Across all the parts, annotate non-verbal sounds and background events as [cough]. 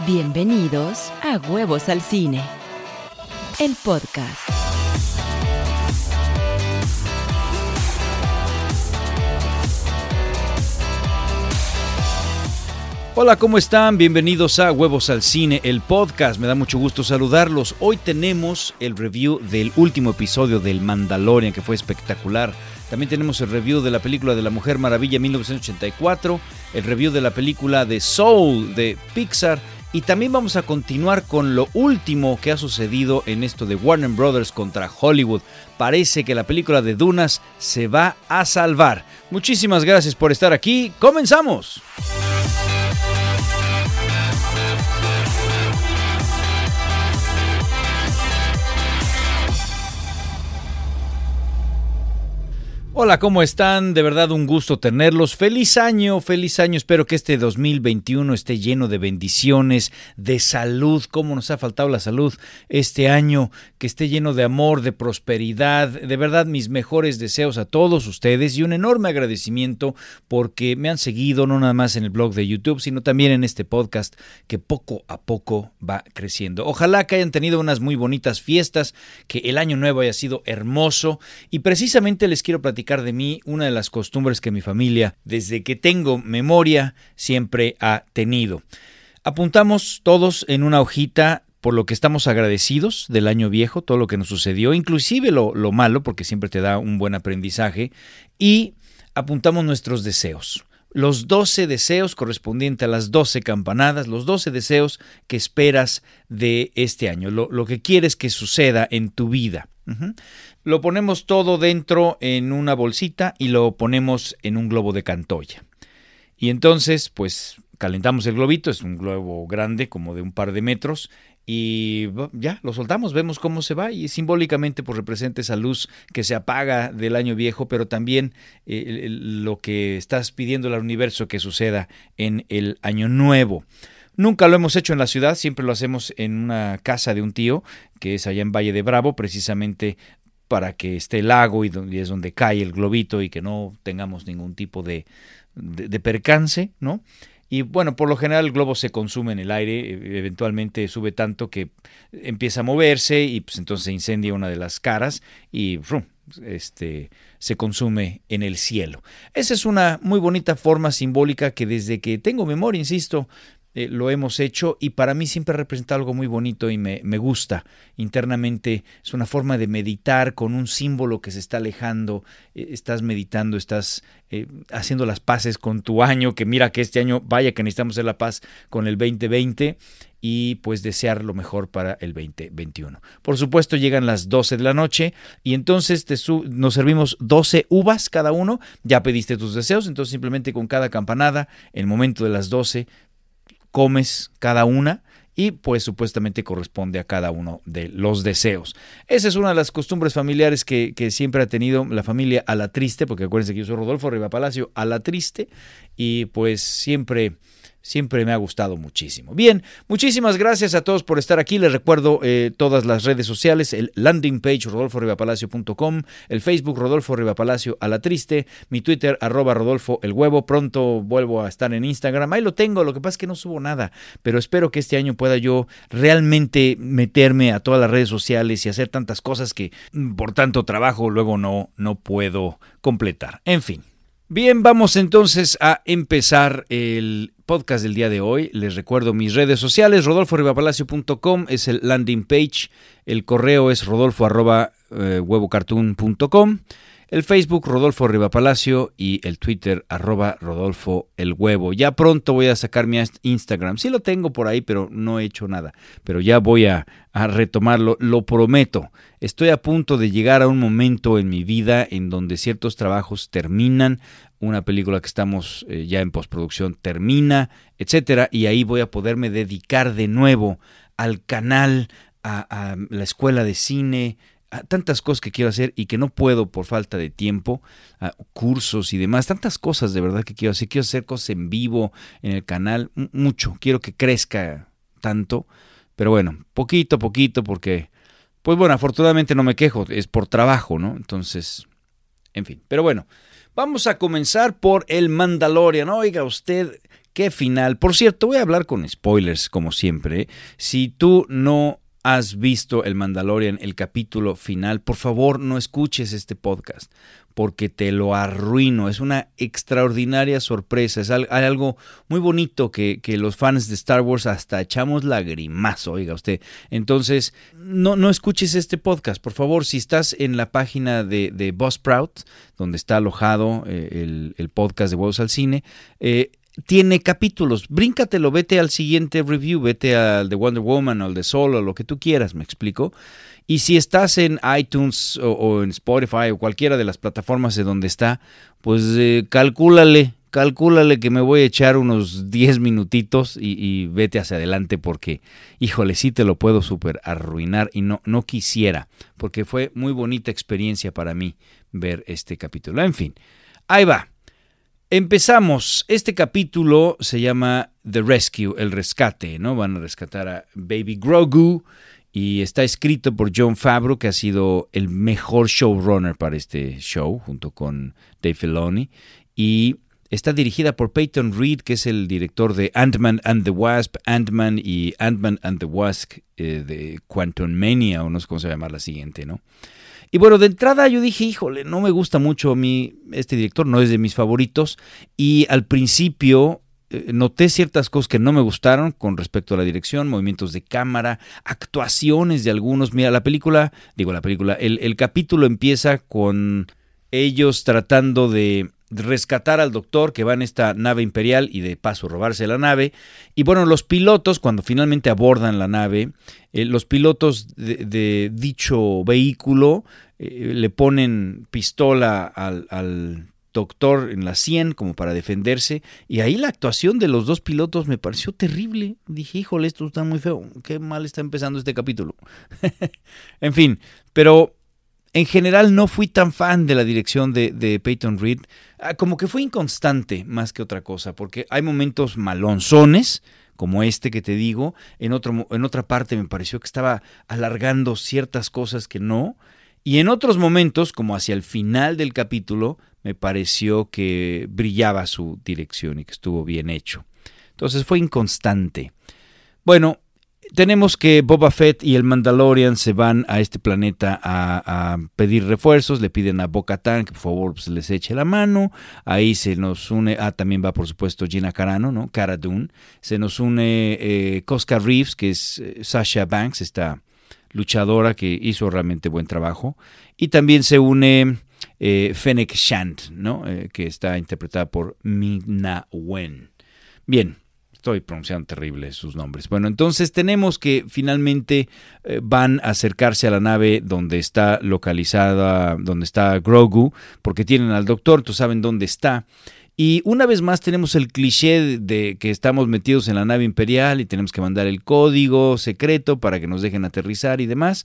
Bienvenidos a Huevos al Cine, el podcast. Hola, ¿cómo están? Bienvenidos a Huevos al Cine, el podcast. Me da mucho gusto saludarlos. Hoy tenemos el review del último episodio del Mandalorian, que fue espectacular. También tenemos el review de la película de la Mujer Maravilla 1984, el review de la película de Soul de Pixar y también vamos a continuar con lo último que ha sucedido en esto de Warner Brothers contra Hollywood. Parece que la película de Dunas se va a salvar. Muchísimas gracias por estar aquí. ¡Comenzamos! Hola, ¿cómo están? De verdad un gusto tenerlos. Feliz año, feliz año. Espero que este 2021 esté lleno de bendiciones, de salud. ¿Cómo nos ha faltado la salud este año? Que esté lleno de amor, de prosperidad. De verdad, mis mejores deseos a todos ustedes y un enorme agradecimiento porque me han seguido no nada más en el blog de YouTube, sino también en este podcast que poco a poco va creciendo. Ojalá que hayan tenido unas muy bonitas fiestas, que el año nuevo haya sido hermoso y precisamente les quiero platicar de mí una de las costumbres que mi familia, desde que tengo memoria, siempre ha tenido. Apuntamos todos en una hojita por lo que estamos agradecidos del año viejo, todo lo que nos sucedió, inclusive lo, lo malo, porque siempre te da un buen aprendizaje, y apuntamos nuestros deseos los 12 deseos correspondientes a las 12 campanadas, los 12 deseos que esperas de este año, lo, lo que quieres que suceda en tu vida. Lo ponemos todo dentro en una bolsita y lo ponemos en un globo de cantoya. Y entonces, pues calentamos el globito, es un globo grande, como de un par de metros, y ya lo soltamos, vemos cómo se va y simbólicamente pues representa esa luz que se apaga del año viejo, pero también eh, lo que estás pidiendo al universo que suceda en el año nuevo. Nunca lo hemos hecho en la ciudad, siempre lo hacemos en una casa de un tío, que es allá en Valle de Bravo, precisamente para que esté el lago y, es donde cae el globito y que no tengamos ningún tipo de, percance, ¿no? Y bueno, por lo general el globo se consume en el aire, e, eventualmente sube tanto que empieza a moverse y pues entonces incendia una de las caras y este se consume en el cielo. Esa es una muy bonita forma simbólica que desde que tengo memoria, insisto, eh, lo hemos hecho y para mí siempre representa algo muy bonito y me, me, gusta. Internamente es una forma de meditar con un símbolo que se está alejando, eh, estás meditando, estás eh, haciendo las paces con tu año, que mira que este año vaya que necesitamos hacer la paz con el 2020 y pues desear lo mejor para el 2021. Por supuesto llegan las 12 de la noche y entonces te nos servimos 12 uvas cada uno, ya pediste tus deseos, entonces simplemente con cada campanada, el momento de las 12, comes cada una y pues supuestamente corresponde a cada uno de los deseos. Esa es una de las costumbres familiares que, siempre ha tenido la familia a la triste, porque acuérdense que yo soy Rodolfo Riva Palacio a la triste y pues siempre siempre me ha gustado muchísimo. Bien, muchísimas gracias a todos por estar aquí. Les recuerdo eh, todas las redes sociales, el landing page rodolforibapalacio.com, el Facebook Rodolfo Rivapalacio a la triste, mi Twitter arroba Rodolfo el huevo. Pronto vuelvo a estar en Instagram. Ahí lo tengo, lo que pasa es que no subo nada, pero espero que este año pueda yo realmente meterme a todas las redes sociales y hacer tantas cosas que mm, por tanto trabajo luego no, no puedo completar. En fin. Bien, vamos entonces a empezar el podcast del día de hoy. Les recuerdo mis redes sociales, rodolforibapalacio.com es el landing page, el correo es rodolfo eh, el Facebook Rodolfo Riva Palacio y el Twitter arroba Rodolfo el Huevo. Ya pronto voy a sacar mi Instagram. Sí lo tengo por ahí, pero no he hecho nada. Pero ya voy a, retomarlo, lo prometo. Estoy a punto de llegar a un momento en mi vida en donde ciertos trabajos terminan, una película que estamos eh, ya en postproducción termina, etcétera, y ahí voy a poderme dedicar de nuevo al canal, a la escuela de cine, tantas cosas que quiero hacer y que no puedo por falta de tiempo, cursos y demás, tantas cosas de verdad que quiero hacer. Quiero hacer cosas en vivo en el canal, mucho, quiero que crezca tanto, pero bueno, poquito a poquito porque, pues bueno, afortunadamente no me quejo, es por trabajo, ¿no? Entonces, en fin, pero bueno, vamos a comenzar por el Mandalorian. Oiga usted, qué final. Por cierto, voy a hablar con spoilers, como siempre. ¿eh? Si tú no has visto el Mandalorian, el capítulo final, por favor no escuches este podcast porque te lo arruino. Es una extraordinaria sorpresa. Es algo muy bonito que, los fans de Star Wars hasta echamos lagrimazo, oiga usted. Entonces, no, no escuches este podcast. Por favor, si estás en la página de, de Buzzsprout, donde está alojado eh, el, podcast de Huevos al Cine, eh, tiene capítulos. Bríncatelo, vete al siguiente review, vete al de Wonder Woman o al de Solo, lo que tú quieras, me explico. Y si estás en iTunes o, en Spotify o cualquiera de las plataformas de donde está, pues eh, calcúlale, calcúlale que me voy a echar unos 10 minutitos y, vete hacia adelante porque, híjole, sí te lo puedo súper arruinar y no, no quisiera, porque fue muy bonita experiencia para mí ver este capítulo. En fin, ahí va. Empezamos. Este capítulo se llama The Rescue, el rescate, ¿no? Van a rescatar a Baby Grogu y está escrito por John Favreau, que ha sido el mejor showrunner para este show, junto con Dave Filoni. Y está dirigida por Peyton Reed, que es el director de Ant-Man and the Wasp, Ant-Man y Ant-Man and the Wasp eh, de Quantum Mania, o no sé cómo se va a llamar la siguiente, ¿no? Y bueno, de entrada yo dije, híjole, no me gusta mucho a mí este director, no es de mis favoritos. Y al principio eh, noté ciertas cosas que no me gustaron con respecto a la dirección, movimientos de cámara, actuaciones de algunos. Mira, la película, digo la película, el, capítulo empieza con ellos tratando de rescatar al doctor que va en esta nave imperial y de paso robarse la nave. Y bueno, los pilotos, cuando finalmente abordan la nave, eh, los pilotos de, dicho vehículo eh, le ponen pistola al, doctor en la 100 como para defenderse. Y ahí la actuación de los dos pilotos me pareció terrible. Dije, híjole, esto está muy feo. Qué mal está empezando este capítulo. [laughs] en fin, pero en general no fui tan fan de la dirección de, Peyton Reed. Ah, como que fue inconstante más que otra cosa, porque hay momentos malonzones, como este que te digo. En, otro, en otra parte me pareció que estaba alargando ciertas cosas que no. Y en otros momentos, como hacia el final del capítulo, me pareció que brillaba su dirección y que estuvo bien hecho. Entonces fue inconstante. Bueno, tenemos que Boba Fett y el Mandalorian se van a este planeta a, pedir refuerzos, le piden a Bo Katan que por favor pues, les eche la mano, ahí se nos une, ah, también va por supuesto Gina Carano, ¿no? Cara Dune, se nos une eh, Cosca Reeves, que es eh, Sasha Banks, esta luchadora que hizo realmente buen trabajo, y también se une eh, Fennec Shand, ¿no? Eh, que está interpretada por Mina Wen. Bien, Estoy pronunciando terrible sus nombres. Bueno, entonces tenemos que finalmente eh, van a acercarse a la nave donde está localizada, donde está Grogu, porque tienen al doctor, tú saben dónde está. Y una vez más tenemos el cliché de que estamos metidos en la nave imperial y tenemos que mandar el código secreto para que nos dejen aterrizar y demás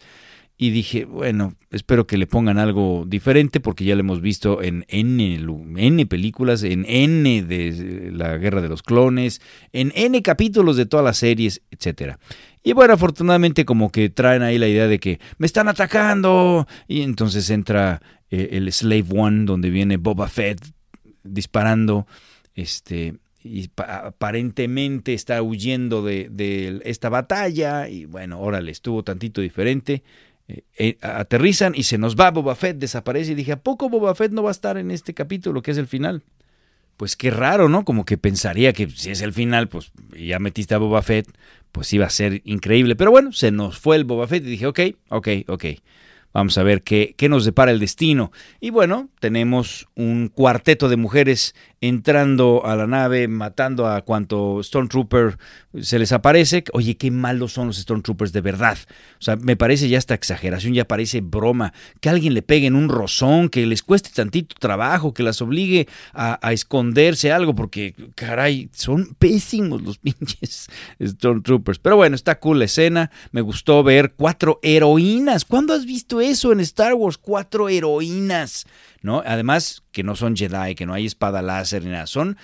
y dije, bueno, espero que le pongan algo diferente porque ya lo hemos visto en N, N películas, en N de la Guerra de los Clones, en N capítulos de todas las series, etcétera. Y bueno, afortunadamente como que traen ahí la idea de que me están atacando y entonces entra eh, el Slave One donde viene Boba Fett disparando este y aparentemente está huyendo de, esta batalla y bueno, órale, estuvo tantito diferente eh, eh, aterrizan y se nos va Boba Fett, desaparece y dije, ¿a poco Boba Fett no va a estar en este capítulo que es el final? Pues qué raro, ¿no? Como que pensaría que si es el final, pues ya metiste a Boba Fett, pues iba a ser increíble. Pero bueno, se nos fue el Boba Fett y dije, ok, ok, ok. Vamos a ver qué, qué nos depara el destino. Y bueno, tenemos un cuarteto de mujeres entrando a la nave, matando a cuanto Stormtrooper se les aparece. Oye, qué malos son los Stormtroopers de verdad. O sea, me parece ya esta exageración, ya parece broma. Que alguien le pegue en un rozón, que les cueste tantito trabajo, que las obligue a, esconderse algo, porque caray, son pésimos los [laughs] pinches Stormtroopers. Pero bueno, está cool la escena. Me gustó ver cuatro heroínas. ¿Cuándo has visto eso en Star Wars? Cuatro heroínas. ¿no? Además, que no son Jedi, que no hay espada láser ni nada, son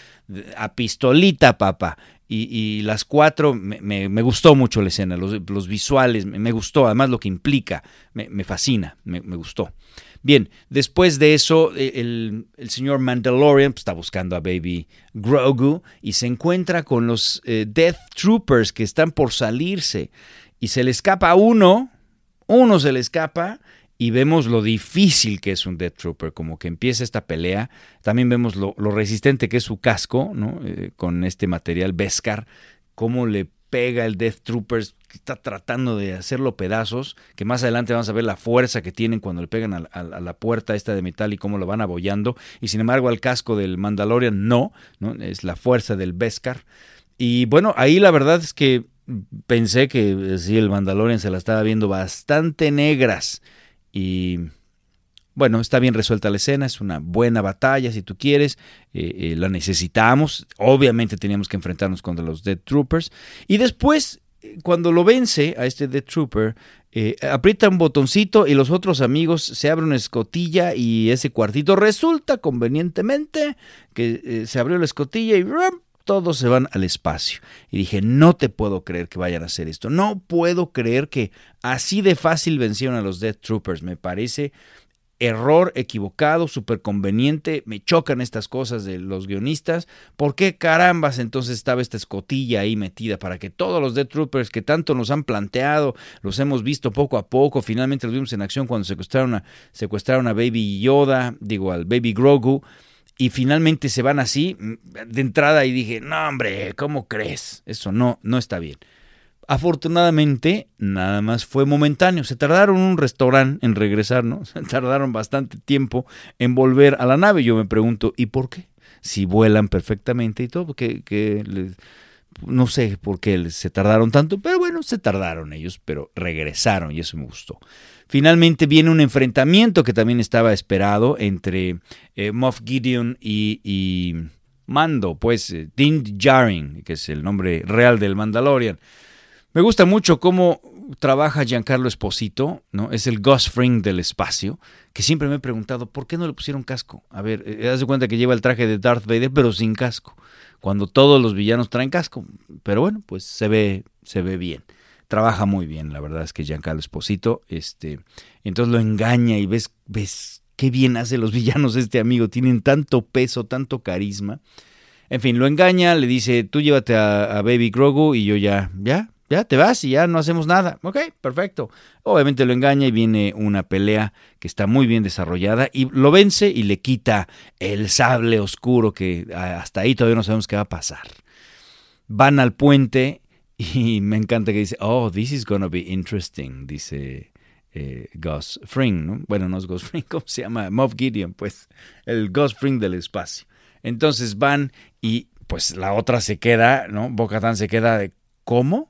a pistolita, papá. Y, las cuatro, me, gustó mucho la escena, los, visuales, me, gustó, además lo que implica, me, fascina, me, gustó. Bien, después de eso, e, el, señor Mandalorian pues, está buscando a Baby Grogu y se encuentra con los eh, Death Troopers que están por salirse. Y se le escapa uno, uno se le escapa y vemos lo difícil que es un Death Trooper, como que empieza esta pelea. También vemos lo, resistente que es su casco, ¿no? Eh, con este material Beskar, cómo le pega el Death Trooper, está tratando de hacerlo pedazos, que más adelante vamos a ver la fuerza que tienen cuando le pegan a, la puerta esta de metal y cómo lo van abollando. Y sin embargo al casco del Mandalorian no, ¿no? es la fuerza del Beskar. Y bueno, ahí la verdad es que pensé que eh, sí, el Mandalorian se la estaba viendo bastante negras. Y bueno, está bien resuelta la escena, es una buena batalla si tú quieres, eh, eh, la necesitamos, obviamente teníamos que enfrentarnos contra los Dead Troopers. Y después, cuando lo vence a este Dead Trooper, aprieta un botoncito y los otros amigos se abren una escotilla y ese cuartito resulta convenientemente que se abrió la escotilla y todos se van al espacio. Y dije, no te puedo creer que vayan a hacer esto. No puedo creer que así de fácil vencieron a los Death Troopers. Me parece error equivocado, súper conveniente. Me chocan estas cosas de los guionistas. ¿Por qué carambas entonces estaba esta escotilla ahí metida? Para que todos los Death Troopers que tanto nos han planteado, los hemos visto poco a poco, finalmente los vimos en acción cuando secuestraron a, secuestraron a Baby Yoda, digo al Baby Grogu y finalmente se van así mm, de entrada y dije, no hombre, ¿cómo crees? Eso no, no está bien. Afortunadamente, nada más fue momentáneo. Se tardaron un restaurante en regresar, ¿no? [laughs] Se tardaron bastante tiempo en volver a la nave. Yo me pregunto, ¿y por qué? Si vuelan perfectamente y todo, que, que no sé por qué se tardaron tanto, pero bueno, se tardaron ellos, pero regresaron y eso me gustó. Finalmente viene un enfrentamiento que también estaba esperado entre eh, Moff Gideon y, Mando, pues eh, Din Djarin, que es el nombre real del Mandalorian. Me gusta mucho cómo trabaja Giancarlo Esposito, ¿no? Es el Gus Fring del espacio, que siempre me he preguntado, ¿por qué no le pusieron casco? A ver, eh, haz de cuenta que lleva el traje de Darth Vader, pero sin casco, cuando todos los villanos traen casco. Pero bueno, pues se ve, se ve bien trabaja muy bien, la verdad es que Giancarlo Esposito, este, entonces lo engaña y ves, ves qué bien hace los [laughs] villanos este amigo, tienen tanto peso, tanto carisma. En fin, lo engaña, le dice, tú llévate a, Baby Grogu y yo ya, ya, ya te vas y ya no hacemos nada. Ok, perfecto. Obviamente lo engaña y viene una pelea que está muy bien desarrollada y lo vence y le quita el sable oscuro que hasta ahí todavía no sabemos qué va a pasar. Van al puente y me encanta que dice, oh, this is gonna be interesting, dice eh, Gus Fring, ¿no? Bueno, no es Gus [laughs] Fring, ¿cómo se llama? Moff Gideon, pues, el Gus Fring del espacio. Entonces van y pues la otra se queda, ¿no? Bocatán se queda de, ¿cómo?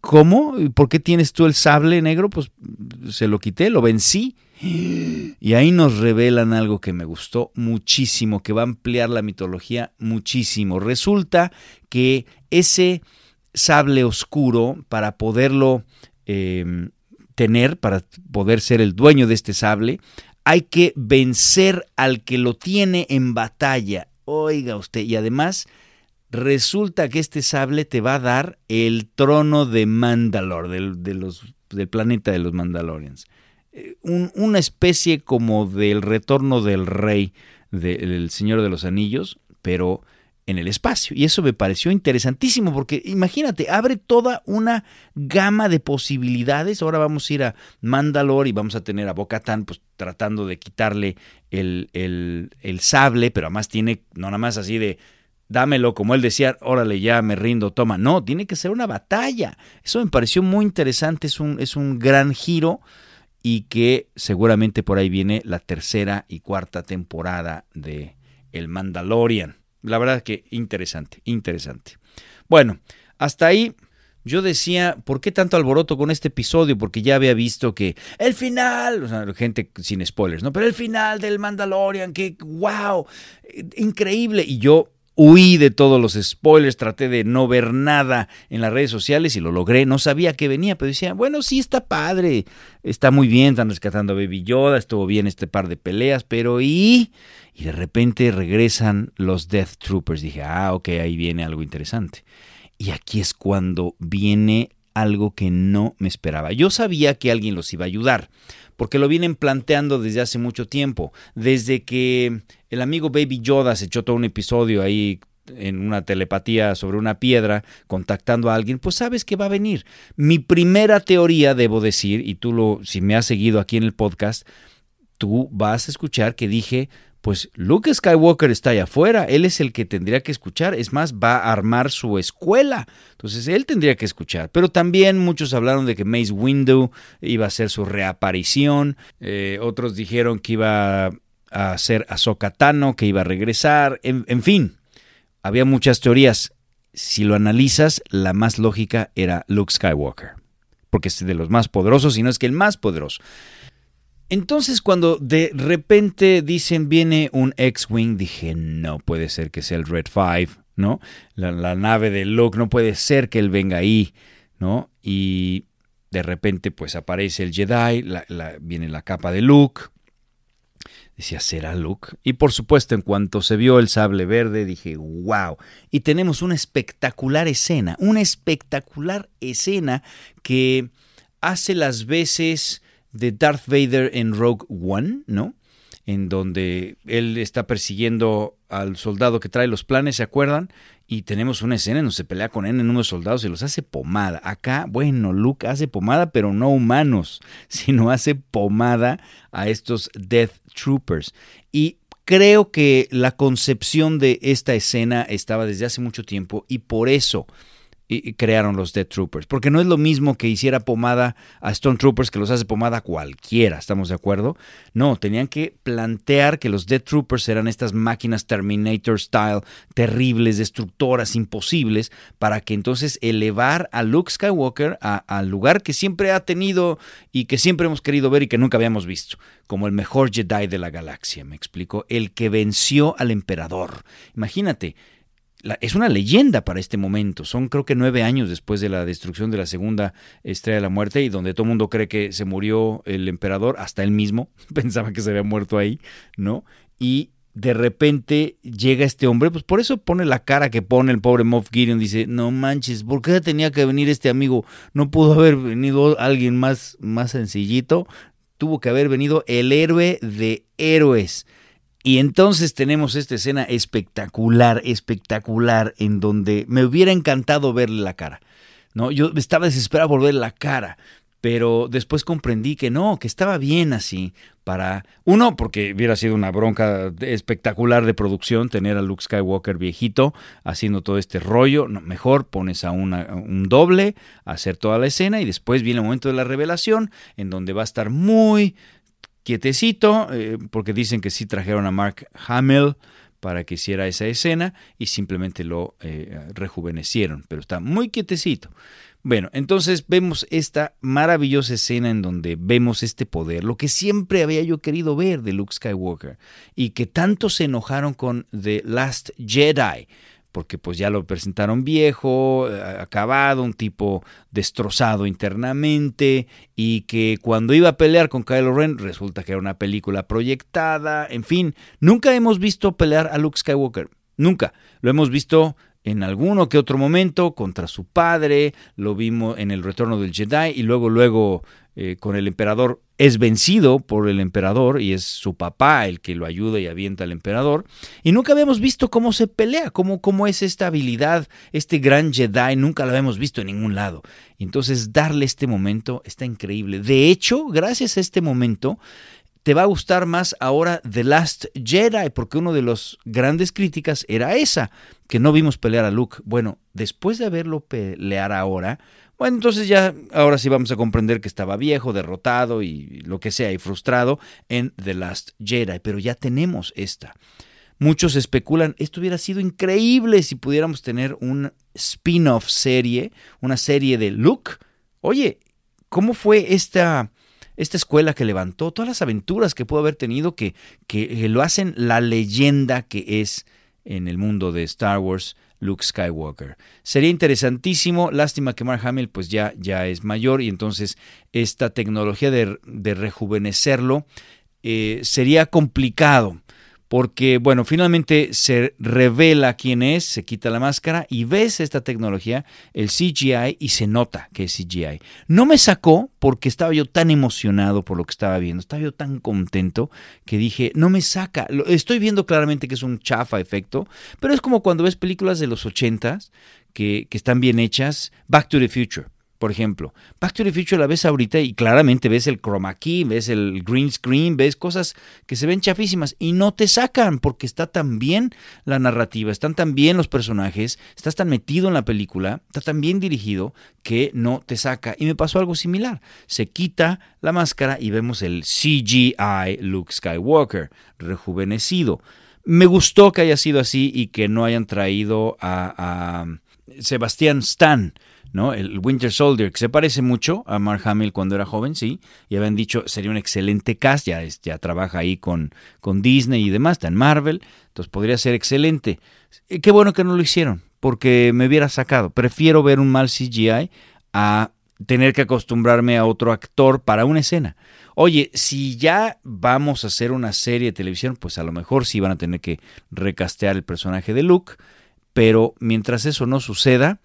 ¿Cómo? ¿Por qué tienes tú el sable negro? Pues se lo quité, lo vencí. Y ahí nos revelan algo que me gustó muchísimo, que va a ampliar la mitología muchísimo. Resulta que ese sable oscuro para poderlo em, tener, para poder ser el dueño de este sable, hay que vencer al que lo tiene en batalla. Oiga usted, y además resulta que este sable te va a dar el trono de Mandalor, del, del planeta de los Mandalorians. Eh, una especie como del retorno del rey del Señor de los Anillos, pero en el espacio. Y eso me pareció interesantísimo porque imagínate, abre toda una gama de posibilidades. Ahora vamos a ir a Mandalore y vamos a tener a Bocatán pues tratando de quitarle el, el, el sable, pero además tiene, no nada más así de dámelo, como él decía, órale, ya me rindo, toma. No, tiene que ser una batalla. Eso me pareció muy interesante, es un, es un gran giro y que seguramente por ahí viene la tercera y cuarta temporada de El Mandalorian. La verdad que interesante, interesante. Bueno, hasta ahí yo decía, ¿por qué tanto alboroto con este episodio? Porque ya había visto que el final, gente sin spoilers, ¿no? Pero el final del Mandalorian, que wow, increíble. Y yo huí de todos los spoilers, traté de no ver nada en las redes sociales y lo logré. No sabía que venía, pero decía, bueno, sí está padre, está muy bien, están rescatando a Baby Yoda, estuvo bien este par de peleas, pero ¿y? y de repente regresan los Death Troopers. Dije, ah, ok, ahí viene algo interesante. Y aquí es cuando viene algo que no me esperaba. Yo sabía que alguien los iba a ayudar, porque lo vienen planteando desde hace mucho tiempo, desde que el amigo Baby Yoda se echó todo un episodio ahí en una telepatía sobre una piedra contactando a alguien, pues sabes que va a venir. Mi primera teoría, debo decir, y tú lo, si me has seguido aquí en el podcast, tú vas a escuchar que dije, pues Luke Skywalker está allá afuera, él es el que tendría que escuchar, es más, va a armar su escuela, entonces él tendría que escuchar, pero también muchos hablaron de que Mace Windu iba a hacer su reaparición, eh, otros dijeron que iba a ser Ahsoka Tano, que iba a regresar, en, en fin, había muchas teorías, si lo analizas, la más lógica era Luke Skywalker, porque es de los más poderosos, y no es que el más poderoso. Entonces cuando de repente dicen viene un X-Wing, dije, no puede ser que sea el Red 5, ¿no? La, nave de Luke, no puede ser que él venga ahí, ¿no? Y de repente pues aparece el Jedi, viene la capa de Luke. Decía, ¿será Luke? Y por supuesto, en cuanto se vio el sable verde, dije, wow. Y tenemos una espectacular escena, una espectacular escena que hace las veces de Darth Vader en Rogue One, ¿no? En donde él está persiguiendo al soldado que trae los planes, ¿se acuerdan? Y tenemos una escena en donde se pelea con él en unos soldados y los hace pomada. Acá, bueno, Luke hace pomada, pero no humanos, [laughs] sino hace pomada a estos Death Troopers. Y creo que la concepción de esta escena estaba desde hace mucho tiempo y por eso y crearon los Death Troopers. Porque no es lo mismo que hiciera pomada a Stone Troopers que los hace pomada cualquiera, ¿estamos de acuerdo? No, tenían que plantear que los Death Troopers eran estas máquinas Terminator style, terribles, destructoras, imposibles, para que entonces elevar a Luke Skywalker al lugar que siempre ha tenido y que siempre hemos querido ver y que nunca habíamos visto, como el mejor Jedi de la galaxia, me explico, el que venció al emperador. Imagínate, es una leyenda para este momento. Son creo que nueve años después de la destrucción de la segunda estrella de la muerte y donde todo el mundo cree que se murió el emperador, hasta él mismo [laughs] pensaba que se había muerto ahí, ¿no? Y de repente llega este hombre, pues por eso pone la cara que pone el pobre Moff Gideon, dice, no manches, ¿por qué tenía que venir este amigo? No pudo haber venido alguien más, más sencillito, tuvo que haber venido el héroe de héroes y entonces tenemos esta escena espectacular, espectacular, en donde me hubiera encantado verle la cara. ¿no? Yo estaba desesperado por ver la cara, pero después comprendí que no, que estaba bien así. Para uno, porque hubiera sido una bronca espectacular de producción tener a Luke Skywalker viejito haciendo todo este rollo. Mejor pones a, un doble a hacer toda la escena y después viene el momento de la revelación en donde va a estar muy quietecito, eh, porque dicen que sí trajeron a Mark Hamill para que hiciera esa escena y simplemente lo eh, rejuvenecieron, pero está muy quietecito. Bueno, entonces vemos esta maravillosa escena en donde vemos este poder, lo que siempre había yo querido ver de Luke Skywalker y que tanto se enojaron con The Last Jedi porque pues ya lo presentaron viejo, eh, acabado, un tipo destrozado internamente y que cuando iba a pelear con Kylo Ren resulta que era una película proyectada, en fin, nunca hemos visto pelear a Luke Skywalker, nunca, lo hemos visto en alguno que otro momento contra su padre, lo vimos en el retorno del Jedi y luego luego eh, con el emperador es vencido por el emperador y es su papá el que lo ayuda y avienta al emperador. Y nunca habíamos visto cómo se pelea, cómo, cómo es esta habilidad, este gran Jedi, nunca lo habíamos visto en ningún lado. entonces darle este momento está increíble. De hecho, gracias a este momento, te va a gustar más ahora The Last Jedi, porque una de las grandes críticas era esa, que no vimos pelear a Luke. Bueno, después de verlo pelear ahora, bueno, entonces ya ahora sí vamos a comprender que estaba viejo, derrotado y lo que sea, y frustrado en The Last Jedi, pero ya tenemos esta. Muchos especulan, esto hubiera sido increíble si pudiéramos tener un spin-off serie, una serie de Luke. Oye, ¿cómo fue esta, esta escuela que levantó? Todas las aventuras que pudo haber tenido que, que lo hacen la leyenda que es en el mundo de Star Wars Luke Skywalker. Sería interesantísimo, lástima que Mark Hamill pues ya, ya es mayor y entonces esta tecnología de, rejuvenecerlo eh, sería complicado porque, bueno, finalmente se revela quién es, se quita la máscara y ves esta tecnología, el CGI, y se nota que es CGI. No me sacó porque estaba yo tan emocionado por lo que estaba viendo, estaba yo tan contento que dije, no me saca. Estoy viendo claramente que es un chafa efecto, pero es como cuando ves películas de los ochentas que, que están bien hechas, Back to the Future por ejemplo, Back to the Future la ves ahorita y claramente ves el chroma key, ves el green screen, ves cosas que se ven chafísimas y no te sacan porque está tan bien la narrativa, están tan bien los personajes, estás tan metido en la película, está tan bien dirigido que no te saca. Y me pasó algo similar. Se quita la máscara y vemos el CGI Luke Skywalker rejuvenecido. Me gustó que haya sido así y que no hayan traído a, a Sebastián Stan ¿no? El Winter Soldier, que se parece mucho a Mark Hamill cuando era joven, sí, y habían dicho sería un excelente cast, ya, ya trabaja ahí con, con Disney y demás, está en Marvel, entonces podría ser excelente. Qué bueno que no lo hicieron, porque me hubiera sacado. Prefiero ver un mal CGI a tener que acostumbrarme a otro actor para una escena. Oye, si ya vamos a hacer una serie de televisión, pues a lo mejor sí van a tener que recastear el personaje de Luke, pero mientras eso no suceda,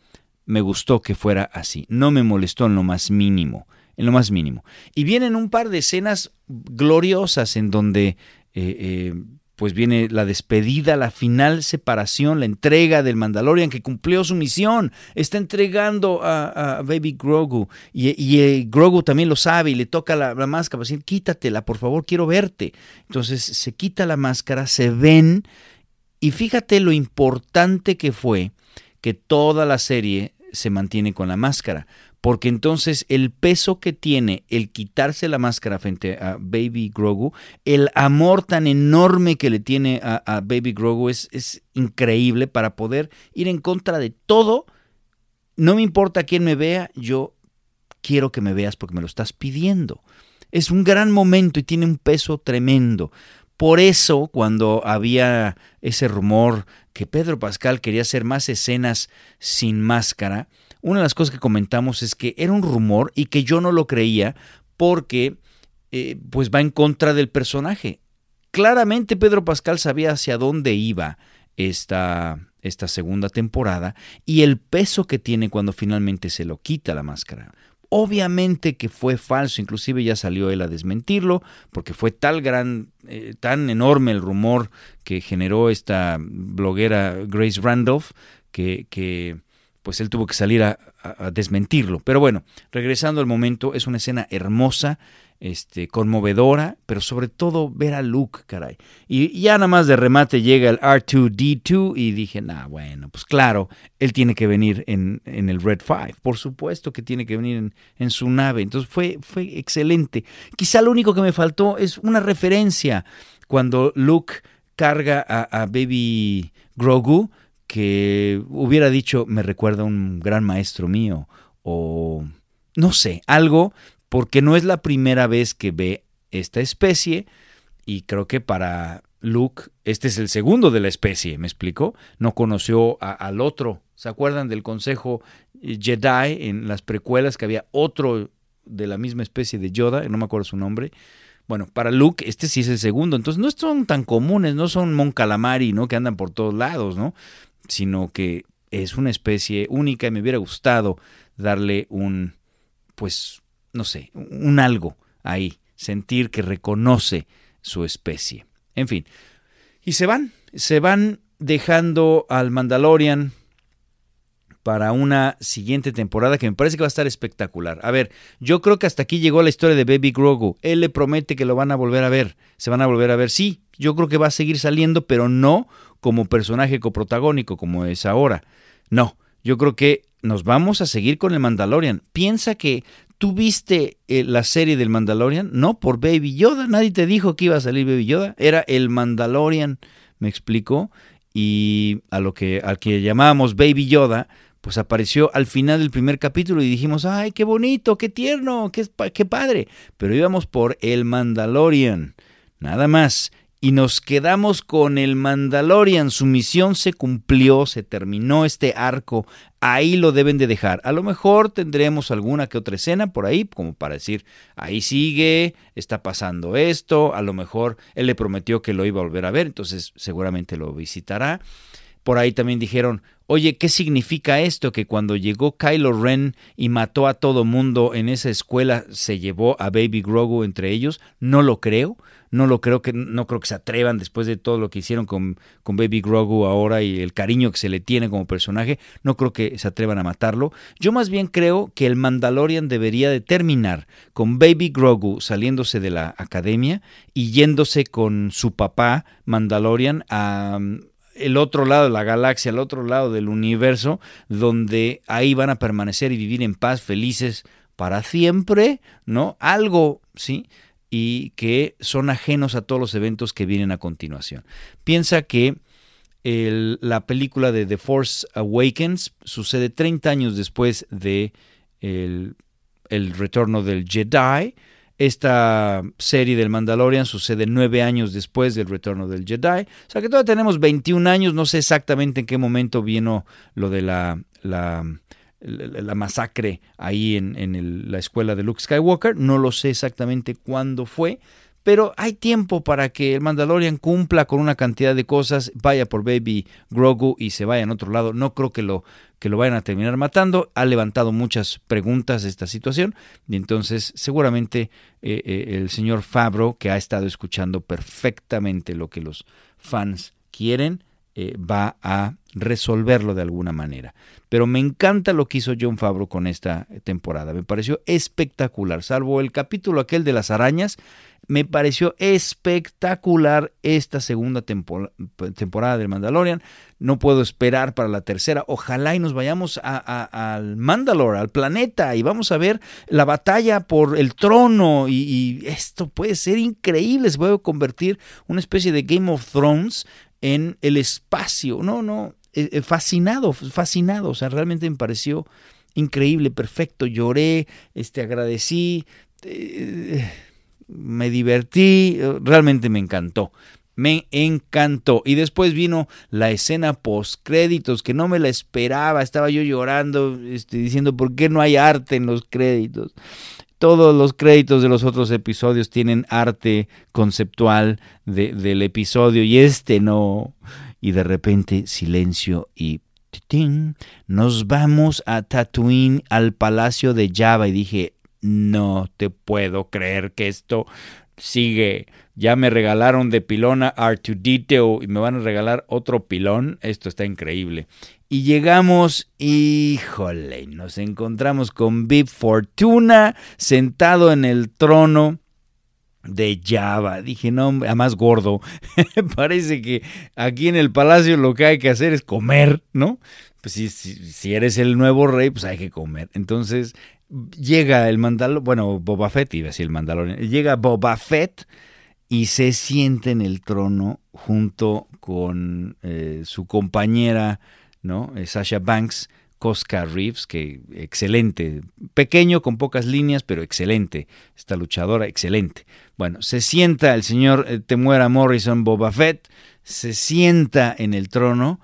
me gustó que fuera así. No me molestó en lo más mínimo. En lo más mínimo. Y vienen un par de escenas gloriosas en donde eh, eh, pues viene la despedida, la final separación, la entrega del Mandalorian que cumplió su misión. Está entregando a, Baby Grogu. Y, eh, Grogu también lo sabe y le toca la, máscara. Pues, quítatela, por favor, quiero verte. Entonces se quita la máscara, se ven. Y fíjate lo importante que fue que toda la serie se mantiene con la máscara, porque entonces el peso que tiene el quitarse la máscara frente a Baby Grogu, el amor tan enorme que le tiene a, Baby Grogu es, es, increíble para poder ir en contra de todo. No me importa quién me vea, yo quiero que me veas porque me lo estás pidiendo. Es un gran momento y tiene un peso tremendo. Por eso, cuando había ese rumor que Pedro Pascal quería hacer más escenas sin máscara, una de las cosas que comentamos es que era un rumor y que yo no lo creía porque eh, pues va en contra del personaje. Claramente Pedro Pascal sabía hacia dónde iba esta, esta segunda temporada y el peso que tiene cuando finalmente se lo quita la máscara. Obviamente que fue falso, inclusive ya salió él a desmentirlo, porque fue tal gran, eh, tan enorme el rumor que generó esta bloguera Grace Randolph que, que pues él tuvo que salir a, a, desmentirlo. Pero bueno, regresando al momento, es una escena hermosa, este, conmovedora, pero sobre todo ver a Luke, caray. Y ya nada más de remate llega el R2D2 y dije, nah, bueno, pues claro, él tiene que venir en, en el Red 5, por supuesto que tiene que venir en, en, su nave. Entonces fue, fue excelente. Quizá lo único que me faltó es una referencia cuando Luke carga a, a Baby Grogu, que hubiera dicho, me recuerda a un gran maestro mío, o no sé, algo porque no es la primera vez que ve esta especie y creo que para Luke este es el segundo de la especie, ¿me explico? No conoció al otro. ¿Se acuerdan del consejo Jedi en las precuelas que había otro de la misma especie de Yoda, no me acuerdo su nombre? Bueno, para Luke este sí es el segundo, entonces no son tan comunes, no son Mon Calamari, ¿no? Que andan por todos lados, ¿no? Sino que es una especie única y me hubiera gustado darle un, pues, no sé, un algo ahí, sentir que reconoce su especie. En fin, y se van, se van dejando al Mandalorian para una siguiente temporada que me parece que va a estar espectacular. A ver, yo creo que hasta aquí llegó la historia de Baby Grogu. Él le promete que lo van a volver a ver. Se van a volver a ver. Sí, yo creo que va a seguir saliendo, pero no como personaje coprotagónico como es ahora. No, yo creo que nos vamos a seguir con el Mandalorian. Piensa que ¿Tú viste eh, la serie del Mandalorian? No, por Baby Yoda. Nadie te dijo que iba a salir Baby Yoda. Era el Mandalorian, me explicó. Y a lo que, al que llamábamos Baby Yoda, pues apareció al final del primer capítulo y dijimos, ay, qué bonito, qué tierno, qué, qué padre. Pero íbamos por el Mandalorian, nada más. Y nos quedamos con el Mandalorian. Su misión se cumplió, se terminó este arco. Ahí lo deben de dejar. A lo mejor tendremos alguna que otra escena por ahí, como para decir, ahí sigue, está pasando esto. A lo mejor él le prometió que lo iba a volver a ver, entonces seguramente lo visitará. Por ahí también dijeron, oye, ¿qué significa esto? Que cuando llegó Kylo Ren y mató a todo mundo en esa escuela, se llevó a Baby Grogu entre ellos. No lo creo no lo creo que no creo que se atrevan después de todo lo que hicieron con, con Baby Grogu ahora y el cariño que se le tiene como personaje, no creo que se atrevan a matarlo. Yo más bien creo que el Mandalorian debería de terminar con Baby Grogu saliéndose de la academia y yéndose con su papá Mandalorian a el otro lado de la galaxia, al otro lado del universo, donde ahí van a permanecer y vivir en paz, felices para siempre, ¿no? Algo, ¿sí? y que son ajenos a todos los eventos que vienen a continuación. Piensa que la película de The Force Awakens sucede 30 años después de el, retorno del Jedi. Esta serie del Mandalorian sucede nueve años después del retorno del Jedi. O sea que todavía tenemos 21 años. No sé exactamente en qué momento vino lo de la, la masacre ahí en, la escuela de Luke Skywalker. No lo sé exactamente cuándo fue, pero hay tiempo para que el Mandalorian cumpla con una cantidad de cosas, vaya por Baby Grogu y se vaya en otro lado. No creo que lo, que lo vayan a terminar matando. Ha levantado muchas preguntas esta situación y entonces seguramente eh, eh, el señor Fabro, que ha estado escuchando perfectamente lo que los fans quieren, eh, va a resolverlo de alguna manera. Pero me encanta lo que hizo John Favreau con esta temporada. Me pareció espectacular. Salvo el capítulo aquel de las arañas, me pareció espectacular esta segunda temporada del Mandalorian. No puedo esperar para la tercera. Ojalá y nos vayamos al Mandalore, al planeta, y vamos a ver la batalla por el trono. Y, esto puede ser increíble. Se puede convertir una especie de Game of Thrones en el espacio. No, no, eh, eh, fascinado, fascinado. O sea, realmente me pareció increíble, perfecto. Lloré, este, agradecí, eh, me divertí, realmente me encantó. Me encantó. Y después vino la escena post créditos que no me la esperaba. Estaba yo llorando, este, diciendo por qué no hay arte en los créditos. Todos los créditos de los otros episodios tienen arte conceptual del episodio y este no. Y de repente silencio y nos vamos a Tatooine al palacio de Java y dije, no te puedo creer que esto sigue. Ya me regalaron de pilón a R2D2 y me van a regalar otro pilón. Esto está increíble. Y llegamos, híjole, nos encontramos con Bib Fortuna sentado en el trono de Java. Dije, no, además gordo. [laughs] Parece que aquí en el palacio lo que hay que hacer es comer, ¿no? Pues si, si, eres el nuevo rey, pues hay que comer. Entonces llega el mandalorian, bueno, Boba Fett, iba a decir el mandalorian, llega Boba Fett y se siente en el trono junto con eh, su compañera ¿no? Eh, Sasha Banks, Cosca Reeves, que excelente, pequeño, con pocas líneas, pero excelente, esta luchadora, excelente. Bueno, se sienta el señor eh, Temuera Morrison Boba Fett, se sienta en el trono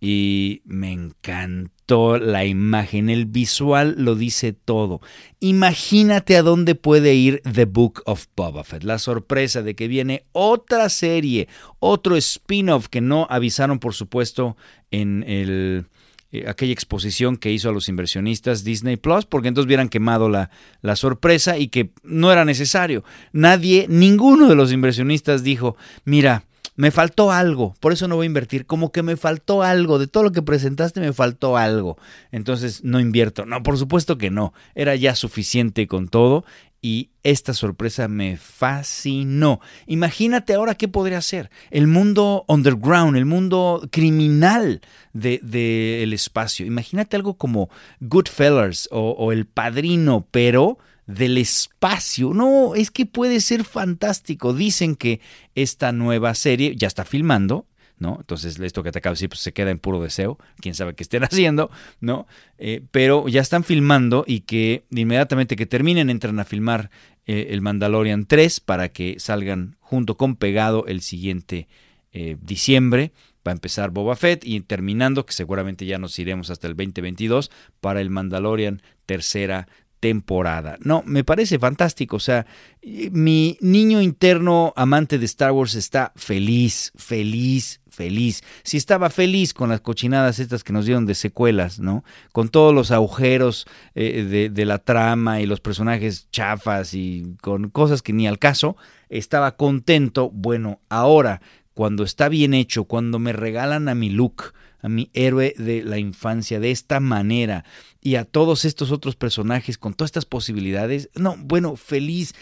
y me encantó la imagen, el visual lo dice todo. Imagínate a dónde puede ir The Book of Boba Fett, la sorpresa de que viene otra serie, otro spin-off que no avisaron por supuesto en el eh, aquella exposición que hizo a los inversionistas Disney Plus, porque entonces hubieran quemado la, la, sorpresa y que no era necesario. Nadie, ninguno de los inversionistas dijo, mira, me faltó algo, por eso no voy a invertir, como que me faltó algo, de todo lo que presentaste me faltó algo, entonces no invierto. No, por supuesto que no, era ya suficiente con todo y esta sorpresa me fascinó. Imagínate ahora qué podría hacer. El mundo underground, el mundo criminal del de, el espacio. Imagínate algo como Goodfellas o El Padrino, pero del espacio. No, es que puede ser fantástico. Dicen que esta nueva serie ya está filmando, ¿no? Entonces, esto que te acabo de decir, pues se queda en puro deseo, quién sabe qué estén [laughs] haciendo, ¿no? Eh, pero ya están filmando y que inmediatamente que terminen entran a filmar eh, el Mandalorian 3 para que salgan junto con pegado el siguiente eh, diciembre. Va a empezar Boba Fett y terminando, que seguramente ya nos iremos hasta el 2022, para el Mandalorian tercera temporada. No, me parece fantástico. O sea, mi niño interno amante de Star Wars está feliz, feliz, feliz. Si estaba feliz con las cochinadas estas que nos dieron de secuelas, ¿no? Con todos los agujeros eh, de, de la trama y los personajes chafas y con cosas que ni al caso, estaba contento. Bueno, ahora, cuando está bien hecho, cuando me regalan a mi look, a mi héroe de la infancia de esta manera y a todos estos otros personajes con todas estas posibilidades. No, bueno, feliz,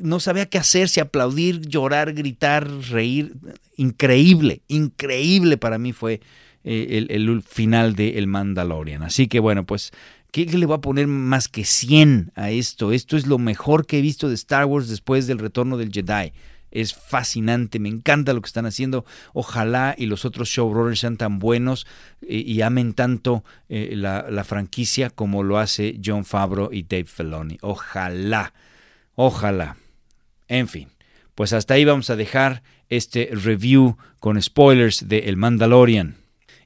no sabía qué hacer, si aplaudir, llorar, gritar, reír. Increíble, increíble para mí fue eh, el, final de El Mandalorian. Así que bueno, pues ¿Qué le va a poner más que 100 a esto? Esto es lo mejor que he visto de Star Wars después del retorno del Jedi es fascinante, me encanta lo que están haciendo. Ojalá y los otros showrunners sean tan buenos y, amen tanto eh, la, franquicia como lo hace John Favreau y Dave Filoni. Ojalá, ojalá. En fin, pues hasta ahí vamos a dejar este review con spoilers de El Mandalorian.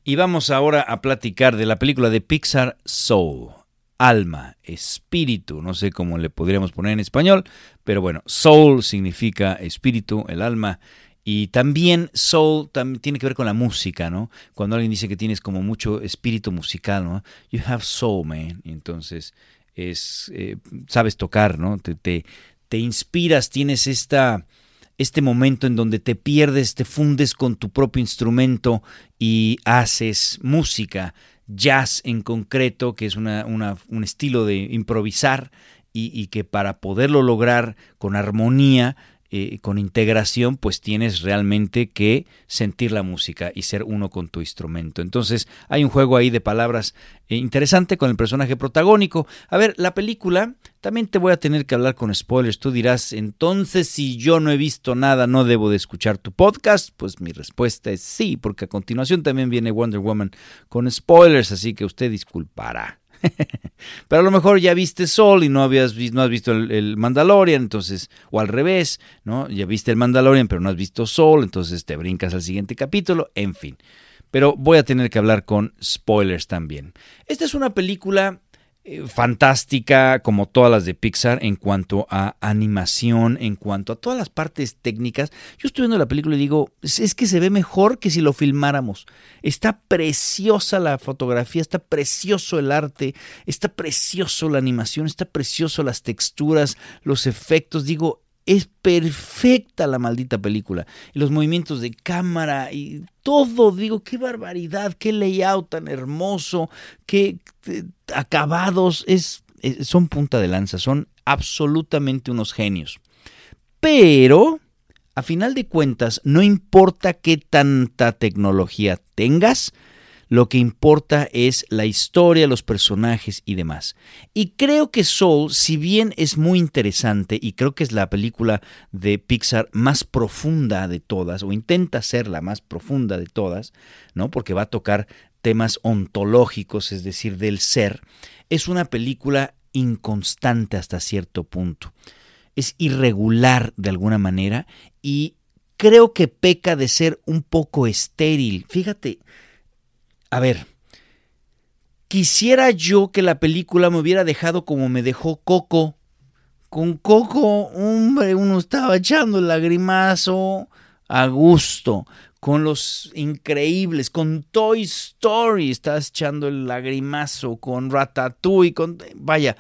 Y vamos ahora a platicar de la película de Pixar Soul alma, espíritu, no sé cómo le podríamos poner en español, pero bueno, soul significa espíritu, el alma, y también soul también tiene que ver con la música, ¿no? Cuando alguien dice que tienes como mucho espíritu musical, ¿no? You have soul, man. Entonces, es, eh, sabes tocar, ¿no? Te, te, te inspiras, tienes esta, este momento en donde te pierdes, te fundes con tu propio instrumento y haces música jazz en concreto, que es una, un estilo de improvisar y, y, que para poderlo lograr con armonía eh, con integración, pues tienes realmente que sentir la música y ser uno con tu instrumento. Entonces hay un juego ahí de palabras eh, interesante con el personaje protagónico. A ver, la película, también te voy a tener que hablar con spoilers. Tú dirás, entonces si yo no he visto nada, no debo de escuchar tu podcast. Pues mi respuesta es sí, porque a continuación también viene Wonder Woman con spoilers, así que usted disculpará. [laughs] Pero a lo mejor ya viste Sol y no habías no has visto el, Mandalorian, entonces, o al revés, ¿no? Ya viste el Mandalorian, pero no has visto Sol, entonces te brincas al siguiente capítulo, en fin. Pero voy a tener que hablar con spoilers también. Esta es una película eh, fantástica como todas las de Pixar en cuanto a animación, en cuanto a todas las partes técnicas. Yo estoy viendo la película y digo, es, que se ve mejor que si lo filmáramos. Está preciosa la fotografía, está precioso el arte, está precioso la animación, está precioso las texturas, los efectos. Digo, es perfecta la maldita película. Y los movimientos de cámara y todo, digo, qué barbaridad, qué layout tan hermoso, qué eh, acabados, es, son punta de lanza, son absolutamente unos genios. Pero, a final de cuentas, no importa qué tanta tecnología tengas, lo que importa es la historia, los personajes y demás. Y creo que Soul, si bien es muy interesante y creo que es la película de Pixar más profunda de todas, o intenta ser la más profunda de todas, ¿no? Porque va a tocar temas ontológicos, es decir, del ser, es una película inconstante hasta cierto punto. Es irregular de alguna manera y creo que peca de ser un poco estéril. Fíjate, a ver, quisiera yo que la película me hubiera dejado como me dejó Coco. Con Coco, hombre, uno estaba echando el lagrimazo a gusto. Con los increíbles, con Toy Story, estás echando el lagrimazo. Con Ratatouille, con. Vaya,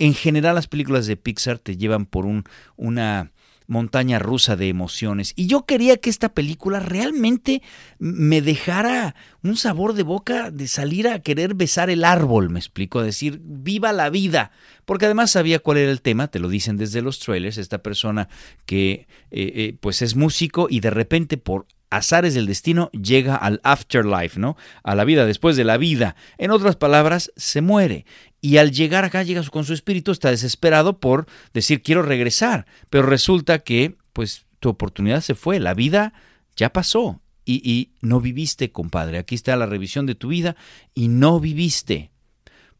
en general las películas de Pixar te llevan por un, una montaña rusa de emociones. Y yo quería que esta película realmente me dejara un sabor de boca de salir a querer besar el árbol, me explico, decir, viva la vida. Porque además sabía cuál era el tema, te lo dicen desde los trailers, esta persona que eh, eh, pues es músico y de repente por azares del destino llega al afterlife, ¿no? A la vida después de la vida. En otras palabras, se muere. Y al llegar acá, llega con su espíritu, está desesperado por decir quiero regresar. Pero resulta que, pues, tu oportunidad se fue, la vida ya pasó. y, no viviste, compadre. Aquí está la revisión de tu vida y no viviste.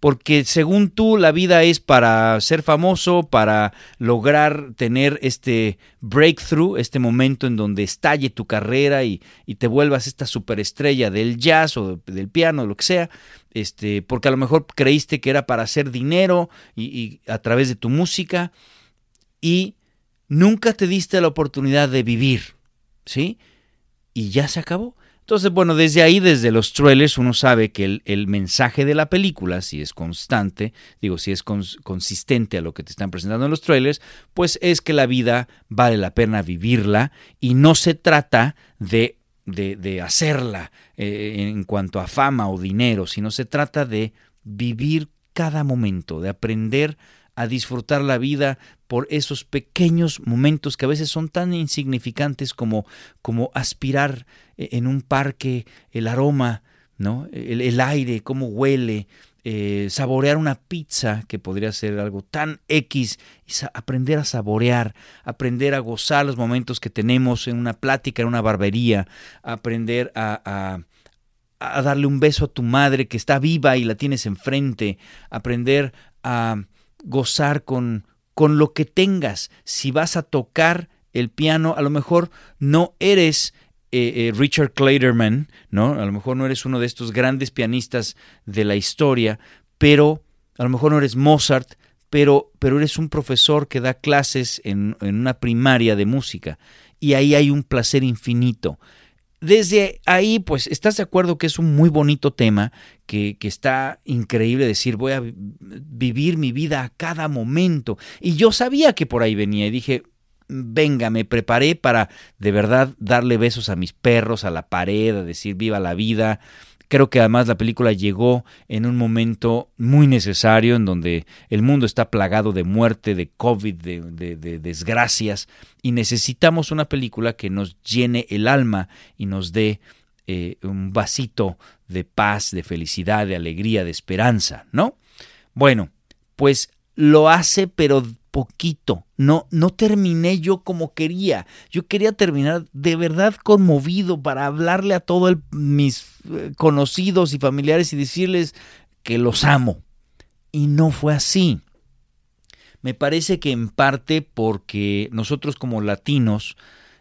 Porque según tú la vida es para ser famoso, para lograr tener este breakthrough, este momento en donde estalle tu carrera y, te vuelvas esta superestrella del jazz o del piano, lo que sea, este, porque a lo mejor creíste que era para hacer dinero y, y a través de tu música y nunca te diste la oportunidad de vivir, ¿sí? y ya se acabó. Entonces, bueno, desde ahí, desde los trailers, uno sabe que el, mensaje de la película, si es constante, digo, si es consistente a lo que te están presentando en los trailers, pues es que la vida vale la pena vivirla y no se trata de, de, hacerla eh, en cuanto a fama o dinero, sino se trata de vivir cada momento, de aprender a disfrutar la vida por esos pequeños momentos que a veces son tan insignificantes como, como aspirar e, en un parque el aroma, ¿no? el, aire, cómo huele, eh, saborear una pizza, que podría ser algo tan X, y aprender a saborear, aprender a gozar los momentos que tenemos en una plática, en una barbería, aprender a, a darle un beso a tu madre que está viva y la tienes enfrente, aprender a gozar con, con lo que tengas. Si vas a tocar el piano, a lo mejor no eres eh, eh, Richard Clayderman, ¿no? A lo mejor no eres uno de estos grandes pianistas de la historia, pero a lo mejor no eres Mozart, pero, pero eres un profesor que da clases en, en una primaria de música y ahí hay un placer infinito. Desde ahí, pues, ¿estás de acuerdo que es un muy bonito tema, que, que, está increíble decir, voy a vivir mi vida a cada momento? Y yo sabía que por ahí venía y dije, venga, me preparé para de verdad darle besos a mis perros, a la pared, a decir, viva la vida, Creo que además la película llegó en un momento muy necesario en donde el mundo está plagado de muerte, de COVID, de, desgracias y necesitamos una película que nos llene el alma y nos dé eh, un vasito de paz, de felicidad, de alegría, de esperanza, ¿no? Bueno, pues lo hace pero poquito. No, no terminé yo como quería. Yo quería terminar de verdad conmovido para hablarle a todos mis eh, conocidos y familiares y decirles que los amo. Y no fue así. Me parece que en parte porque nosotros como latinos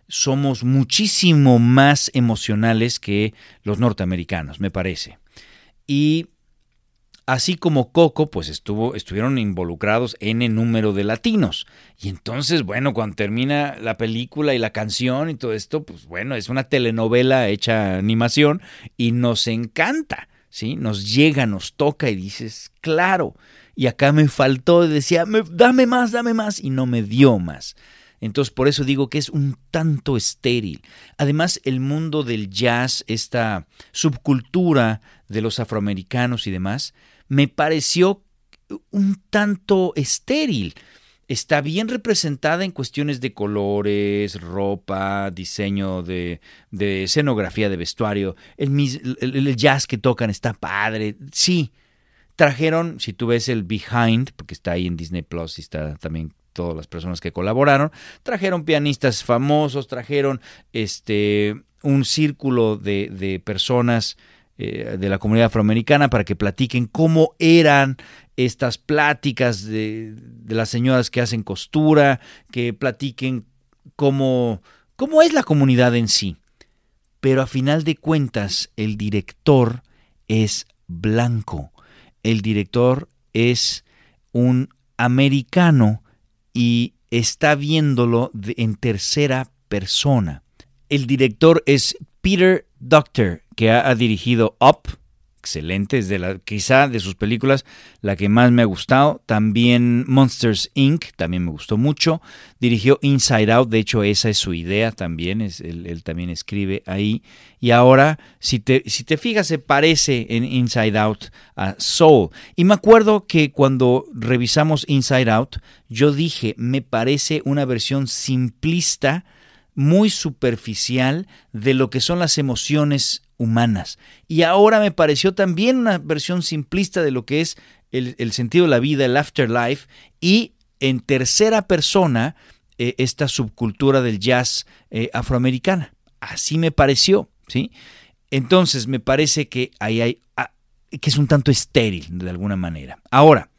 somos muchísimo más emocionales que los norteamericanos, me parece. Y así como Coco, pues estuvo, estuvieron involucrados en el número de latinos. Y entonces, bueno, cuando termina la película y la canción y todo esto, pues bueno, es una telenovela hecha animación y nos encanta, ¿sí? Nos llega, nos toca y dices, claro. Y acá me faltó, decía, dame más, dame más, y no me dio más. Entonces, por eso digo que es un tanto estéril. Además, el mundo del jazz, esta subcultura de los afroamericanos y demás, me pareció un tanto estéril. Está bien representada en cuestiones de colores, ropa, diseño de, escenografía, de vestuario. El, el, jazz que tocan está padre. Sí, trajeron, si tú ves el Behind, porque está ahí en Disney Plus y está también todas las personas que colaboraron, trajeron pianistas famosos, trajeron este un círculo de, de personas eh, de la comunidad afroamericana para que platiquen cómo eran estas pláticas de, las señoras que hacen costura, que platiquen cómo, cómo es la comunidad en sí. Pero a final de cuentas, el director es blanco. El director es un americano y está viéndolo en tercera persona. El director es Peter Doctor, que ha, dirigido Up, excelente, es de la, quizá de sus películas la que más me ha gustado. También Monsters Inc., también me gustó mucho. Dirigió Inside Out, de hecho esa es su idea también, es, él, también escribe ahí. Y ahora, si te, si te fijas, se parece en Inside Out a Soul. Y me acuerdo que cuando revisamos Inside Out, yo dije, me parece una versión simplista muy superficial de lo que son las emociones humanas. Y ahora me pareció también una versión simplista de lo que es el, sentido de la vida, el afterlife, y en tercera persona eh, esta subcultura del jazz eh, afroamericana. Así me pareció. ¿sí? Entonces me parece que ahí hay, ah, que es un tanto estéril de alguna manera. Ahora,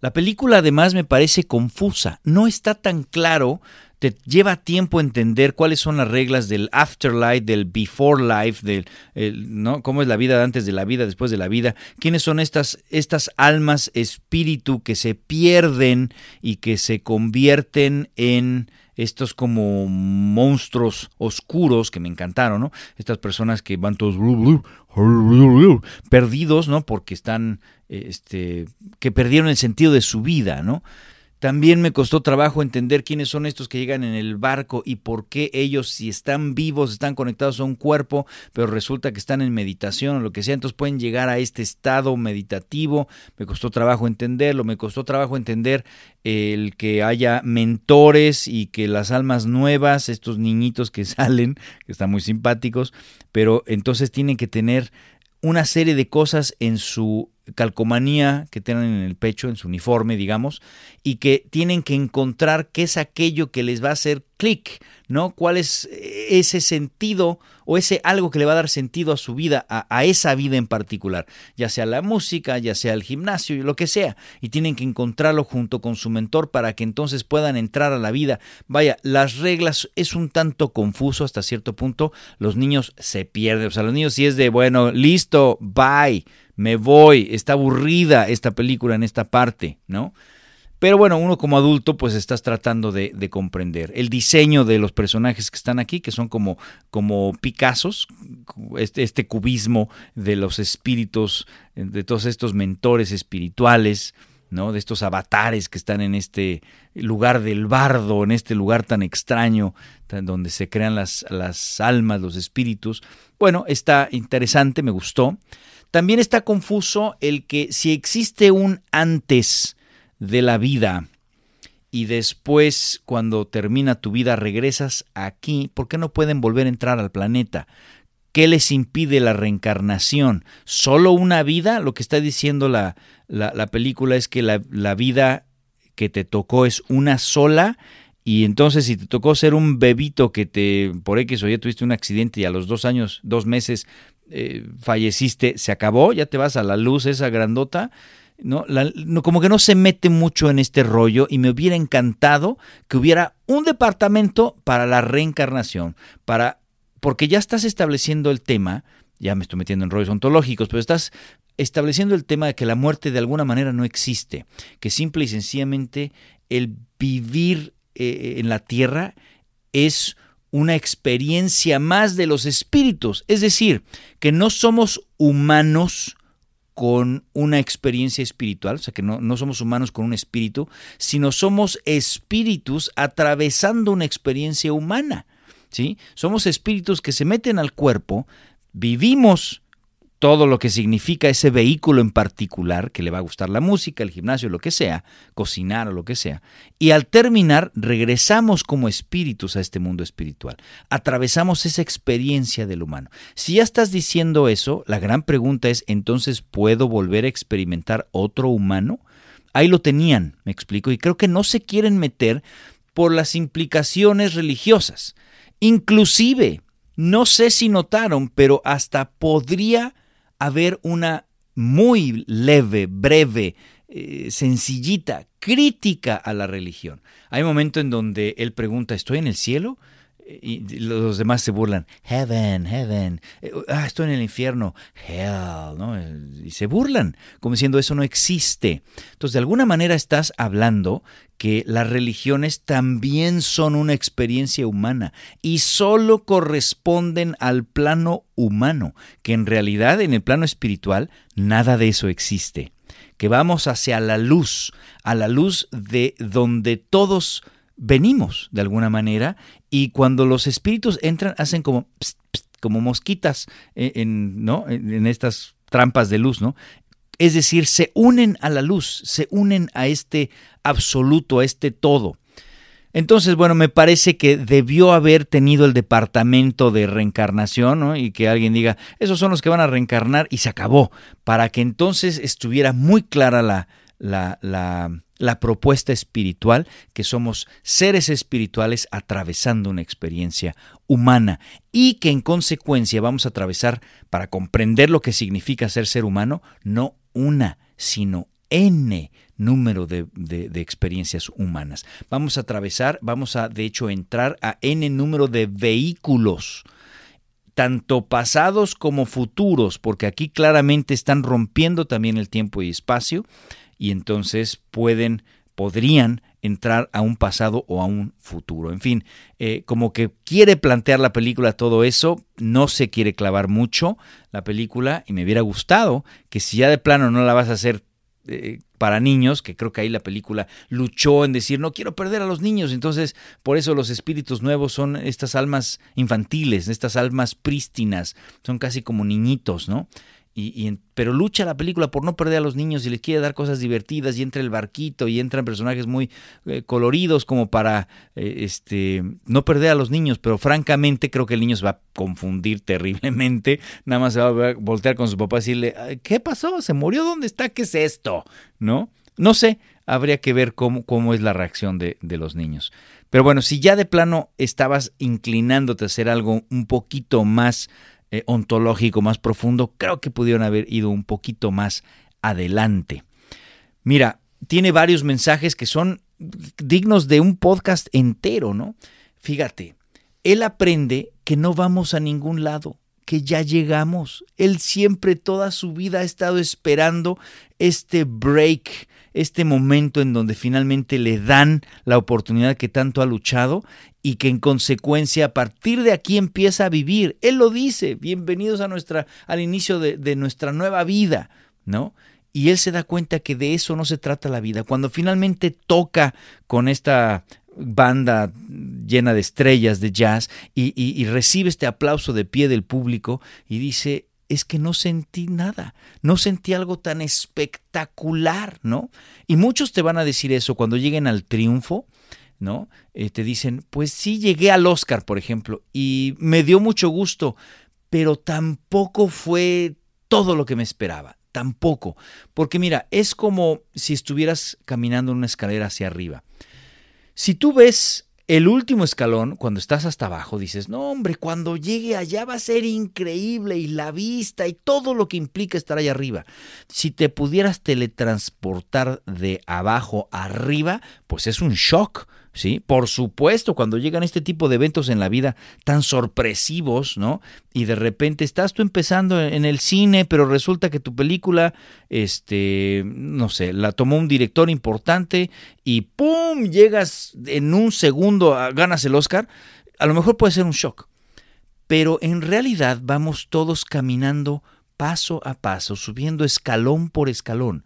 la película además me parece confusa, no está tan claro, te lleva tiempo entender cuáles son las reglas del afterlife, del before life, del, ¿no? cómo es la vida antes de la vida, después de la vida, quiénes son estas, estas almas espíritu que se pierden y que se convierten en estos como monstruos oscuros que me encantaron, ¿no? Estas personas que van todos perdidos, ¿no? Porque están, este, que perdieron el sentido de su vida, ¿no? También me costó trabajo entender quiénes son estos que llegan en el barco y por qué ellos, si están vivos, están conectados a un cuerpo, pero resulta que están en meditación o lo que sea, entonces pueden llegar a este estado meditativo. Me costó trabajo entenderlo, me costó trabajo entender el que haya mentores y que las almas nuevas, estos niñitos que [laughs] salen, que están muy simpáticos, pero entonces tienen que tener una serie de cosas en su calcomanía que tienen en el pecho, en su uniforme, digamos, y que tienen que encontrar qué es aquello que les va a hacer clic, ¿no? ¿Cuál es ese sentido o ese algo que le va a dar sentido a su vida, a, esa vida en particular, ya sea la música, ya sea el gimnasio, lo que sea, y tienen que encontrarlo junto con su mentor para que entonces puedan entrar a la vida. Vaya, las reglas es un tanto confuso hasta cierto punto, los niños se pierden, o sea, los niños si es de, bueno, listo, bye me voy, está aburrida esta película en esta parte, ¿no? Pero bueno, uno como adulto pues estás tratando de, comprender. El diseño de los personajes que están aquí, que son como, como Picassos, este, este cubismo de los espíritus, de todos estos mentores espirituales, ¿no? de estos avatares que están en este lugar del bardo, en este lugar tan extraño, donde se crean las, las almas, los espíritus. Bueno, está interesante, me gustó. También está confuso el que si existe un antes de la vida y después cuando termina tu vida regresas aquí, ¿por qué no pueden volver a entrar al planeta? ¿Qué les impide la reencarnación? ¿Solo una vida? Lo que está diciendo la, la, película es que la, la vida que te tocó es una sola y entonces si te tocó ser un bebito que te por X o ya tuviste un accidente y a los dos años, dos meses eh, falleciste, se acabó, ya te vas a la luz esa grandota. ¿no? como que no se mete mucho en este rollo y me hubiera encantado que hubiera un departamento para la reencarnación, para porque ya estás estableciendo el tema, ya me estoy metiendo en rollos ontológicos, pero estás estableciendo el tema de que la muerte de alguna manera no existe, que simple y sencillamente el vivir eh, en la tierra es una experiencia más de los espíritus, es decir, que no somos humanos con una experiencia espiritual, o sea que no, no, somos humanos con un espíritu, sino somos espíritus atravesando una experiencia humana. ¿sí? Somos espíritus que se meten al cuerpo, vivimos todo lo que significa ese vehículo en particular, que le va a gustar la música, el gimnasio, lo que sea, cocinar o lo que sea. Y al terminar, regresamos como espíritus a este mundo espiritual. Atravesamos esa experiencia del humano. Si ya estás diciendo eso, la gran pregunta es, entonces, ¿puedo volver a experimentar otro humano? Ahí lo tenían, me explico, y creo que no se quieren meter por las implicaciones religiosas. Inclusive, no sé si notaron, pero hasta podría haber una muy leve, breve, eh, sencillita crítica a la religión. Hay un momento en donde él pregunta, ¿estoy en el cielo? Y los demás se burlan, heaven, heaven, eh, ah, estoy en el infierno, hell, ¿no? Y se burlan, como diciendo eso no existe. Entonces, de alguna manera estás hablando que las religiones también son una experiencia humana y solo corresponden al plano humano, que en realidad en el plano espiritual nada de eso existe, que vamos hacia la luz, a la luz de donde todos venimos de alguna manera y cuando los espíritus entran hacen como como mosquitas eh, en, ¿no? en estas trampas de luz, ¿no? Es decir, se unen a la luz, se unen a este absoluto, a este todo. Entonces, bueno, me parece que debió haber tenido el departamento de reencarnación, ¿no? Y que alguien diga, esos son los que van a reencarnar y se acabó, para que entonces estuviera muy clara la, la, la la propuesta espiritual, que somos seres espirituales atravesando una experiencia humana y que en consecuencia vamos a atravesar, para comprender lo que significa ser ser humano, no una, sino N número de, de, experiencias humanas. Vamos a atravesar, vamos a de hecho entrar a N número de vehículos tanto pasados como futuros, porque aquí claramente están rompiendo también el tiempo y espacio y entonces pueden, podrían entrar a un pasado o a un futuro. En fin, eh, como que quiere plantear la película todo eso, no se quiere clavar mucho la película y me hubiera gustado que si ya de plano no la vas a hacer eh, para niños, que creo que ahí la película luchó en decir, no quiero perder a los niños, entonces por eso los espíritus nuevos son estas almas infantiles, estas almas prístinas, son casi como niñitos, ¿no? Y, pero lucha la película por no perder a los niños y les quiere dar cosas divertidas y entra el barquito y entran personajes muy eh, coloridos como para eh, este no perder a los niños, pero francamente creo que el niño se va a confundir terriblemente, nada más se va a voltear con su papá y decirle, ¿qué pasó? ¿Se murió? ¿Dónde está? ¿Qué es esto? ¿No? No sé, habría que ver cómo, cómo es la reacción de, de los niños. Pero bueno, si ya de plano estabas inclinándote a hacer algo un poquito más eh, ontológico más profundo, creo que pudieron haber ido un poquito más adelante. Mira, tiene varios mensajes que son dignos de un podcast entero, ¿no? Fíjate, él aprende que no vamos a ningún lado, que ya llegamos. Él siempre, toda su vida, ha estado esperando este break, este momento en donde finalmente le dan la oportunidad que tanto ha luchado y que en consecuencia a partir de aquí empieza a vivir. Él lo dice, bienvenidos a nuestra, al inicio de, de nuestra nueva vida, ¿no? Y él se da cuenta que de eso no se trata la vida. Cuando finalmente toca con esta banda llena de estrellas de jazz y, y, recibe este aplauso de pie del público y dice, es que no sentí nada, no sentí algo tan espectacular, ¿no? Y muchos te van a decir eso cuando lleguen al triunfo, ¿no? Eh, te dicen, pues sí llegué al Oscar, por ejemplo, y me dio mucho gusto, pero tampoco fue todo lo que me esperaba, tampoco. Porque mira, es como si estuvieras caminando en una escalera hacia arriba. Si tú ves el último escalón, cuando estás hasta abajo, dices, no hombre, cuando llegue allá va a ser increíble y la vista y todo lo que implica estar allá arriba. Si te pudieras teletransportar de abajo arriba, pues es un shock. ¿Sí? Por supuesto, cuando llegan este tipo de eventos en la vida tan sorpresivos, ¿no? Y de repente estás tú empezando en el cine, pero resulta que tu película, este, no sé, la tomó un director importante y ¡pum! llegas en un segundo, ganas el Oscar, a lo mejor puede ser un shock. Pero en realidad vamos todos caminando paso a paso, subiendo escalón por escalón.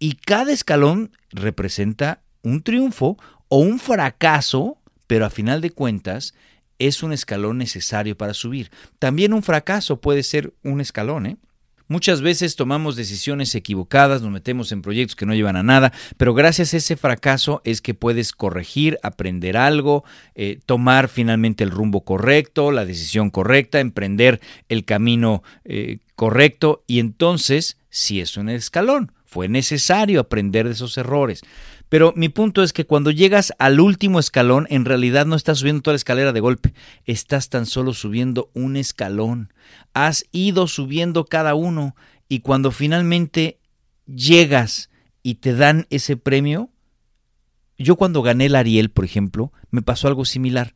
Y cada escalón representa un triunfo o un fracaso, pero a final de cuentas es un escalón necesario para subir. También un fracaso puede ser un escalón, ¿eh? Muchas veces tomamos decisiones equivocadas, nos metemos en proyectos que no llevan a nada, pero gracias a ese fracaso es que puedes corregir, aprender algo, eh, tomar finalmente el rumbo correcto, la decisión correcta, emprender el camino eh, correcto y entonces si es un escalón. Fue necesario aprender de esos errores. Pero mi punto es que cuando llegas al último escalón, en realidad no estás subiendo toda la escalera de golpe, estás tan solo subiendo un escalón. Has ido subiendo cada uno y cuando finalmente llegas y te dan ese premio, yo cuando gané el Ariel, por ejemplo, me pasó algo similar.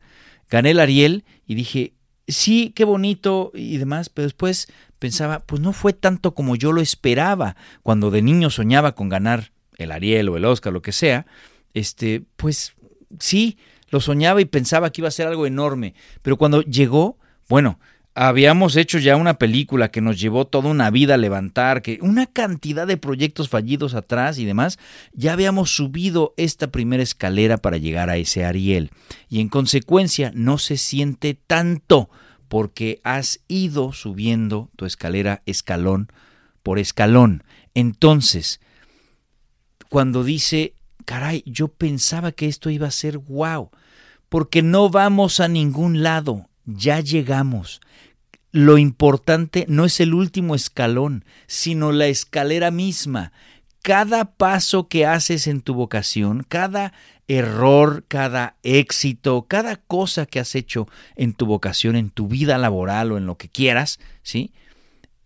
Gané el Ariel y dije, sí, qué bonito y demás, pero después pensaba, pues no fue tanto como yo lo esperaba cuando de niño soñaba con ganar el Ariel o el Oscar, lo que sea, este, pues sí, lo soñaba y pensaba que iba a ser algo enorme, pero cuando llegó, bueno, habíamos hecho ya una película que nos llevó toda una vida a levantar, que una cantidad de proyectos fallidos atrás y demás, ya habíamos subido esta primera escalera para llegar a ese Ariel. Y en consecuencia no se siente tanto porque has ido subiendo tu escalera escalón por escalón. Entonces, cuando dice, caray, yo pensaba que esto iba a ser wow, porque no vamos a ningún lado, ya llegamos. Lo importante no es el último escalón, sino la escalera misma. cada paso que haces en tu vocación, cada error, cada éxito, cada cosa que has hecho en tu vocación, en tu vida laboral o en lo que quieras, ¿sí?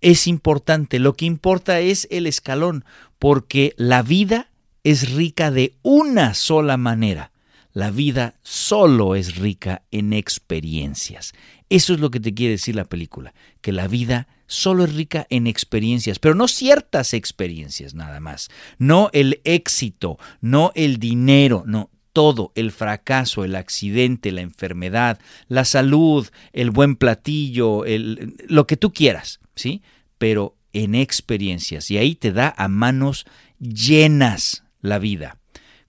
Es importante. Lo que importa es el escalón, porque la vida es rica de una sola manera. La vida solo es rica en experiencias. Eso es lo que te quiere decir la película, que la vida solo es rica en experiencias, pero no ciertas experiencias nada más. No el éxito, no el dinero, no, todo, el fracaso, el accidente, la enfermedad, la salud, el buen platillo, el, lo que tú quieras, ¿sí? Pero en experiencias. Y ahí te da a manos llenas la vida.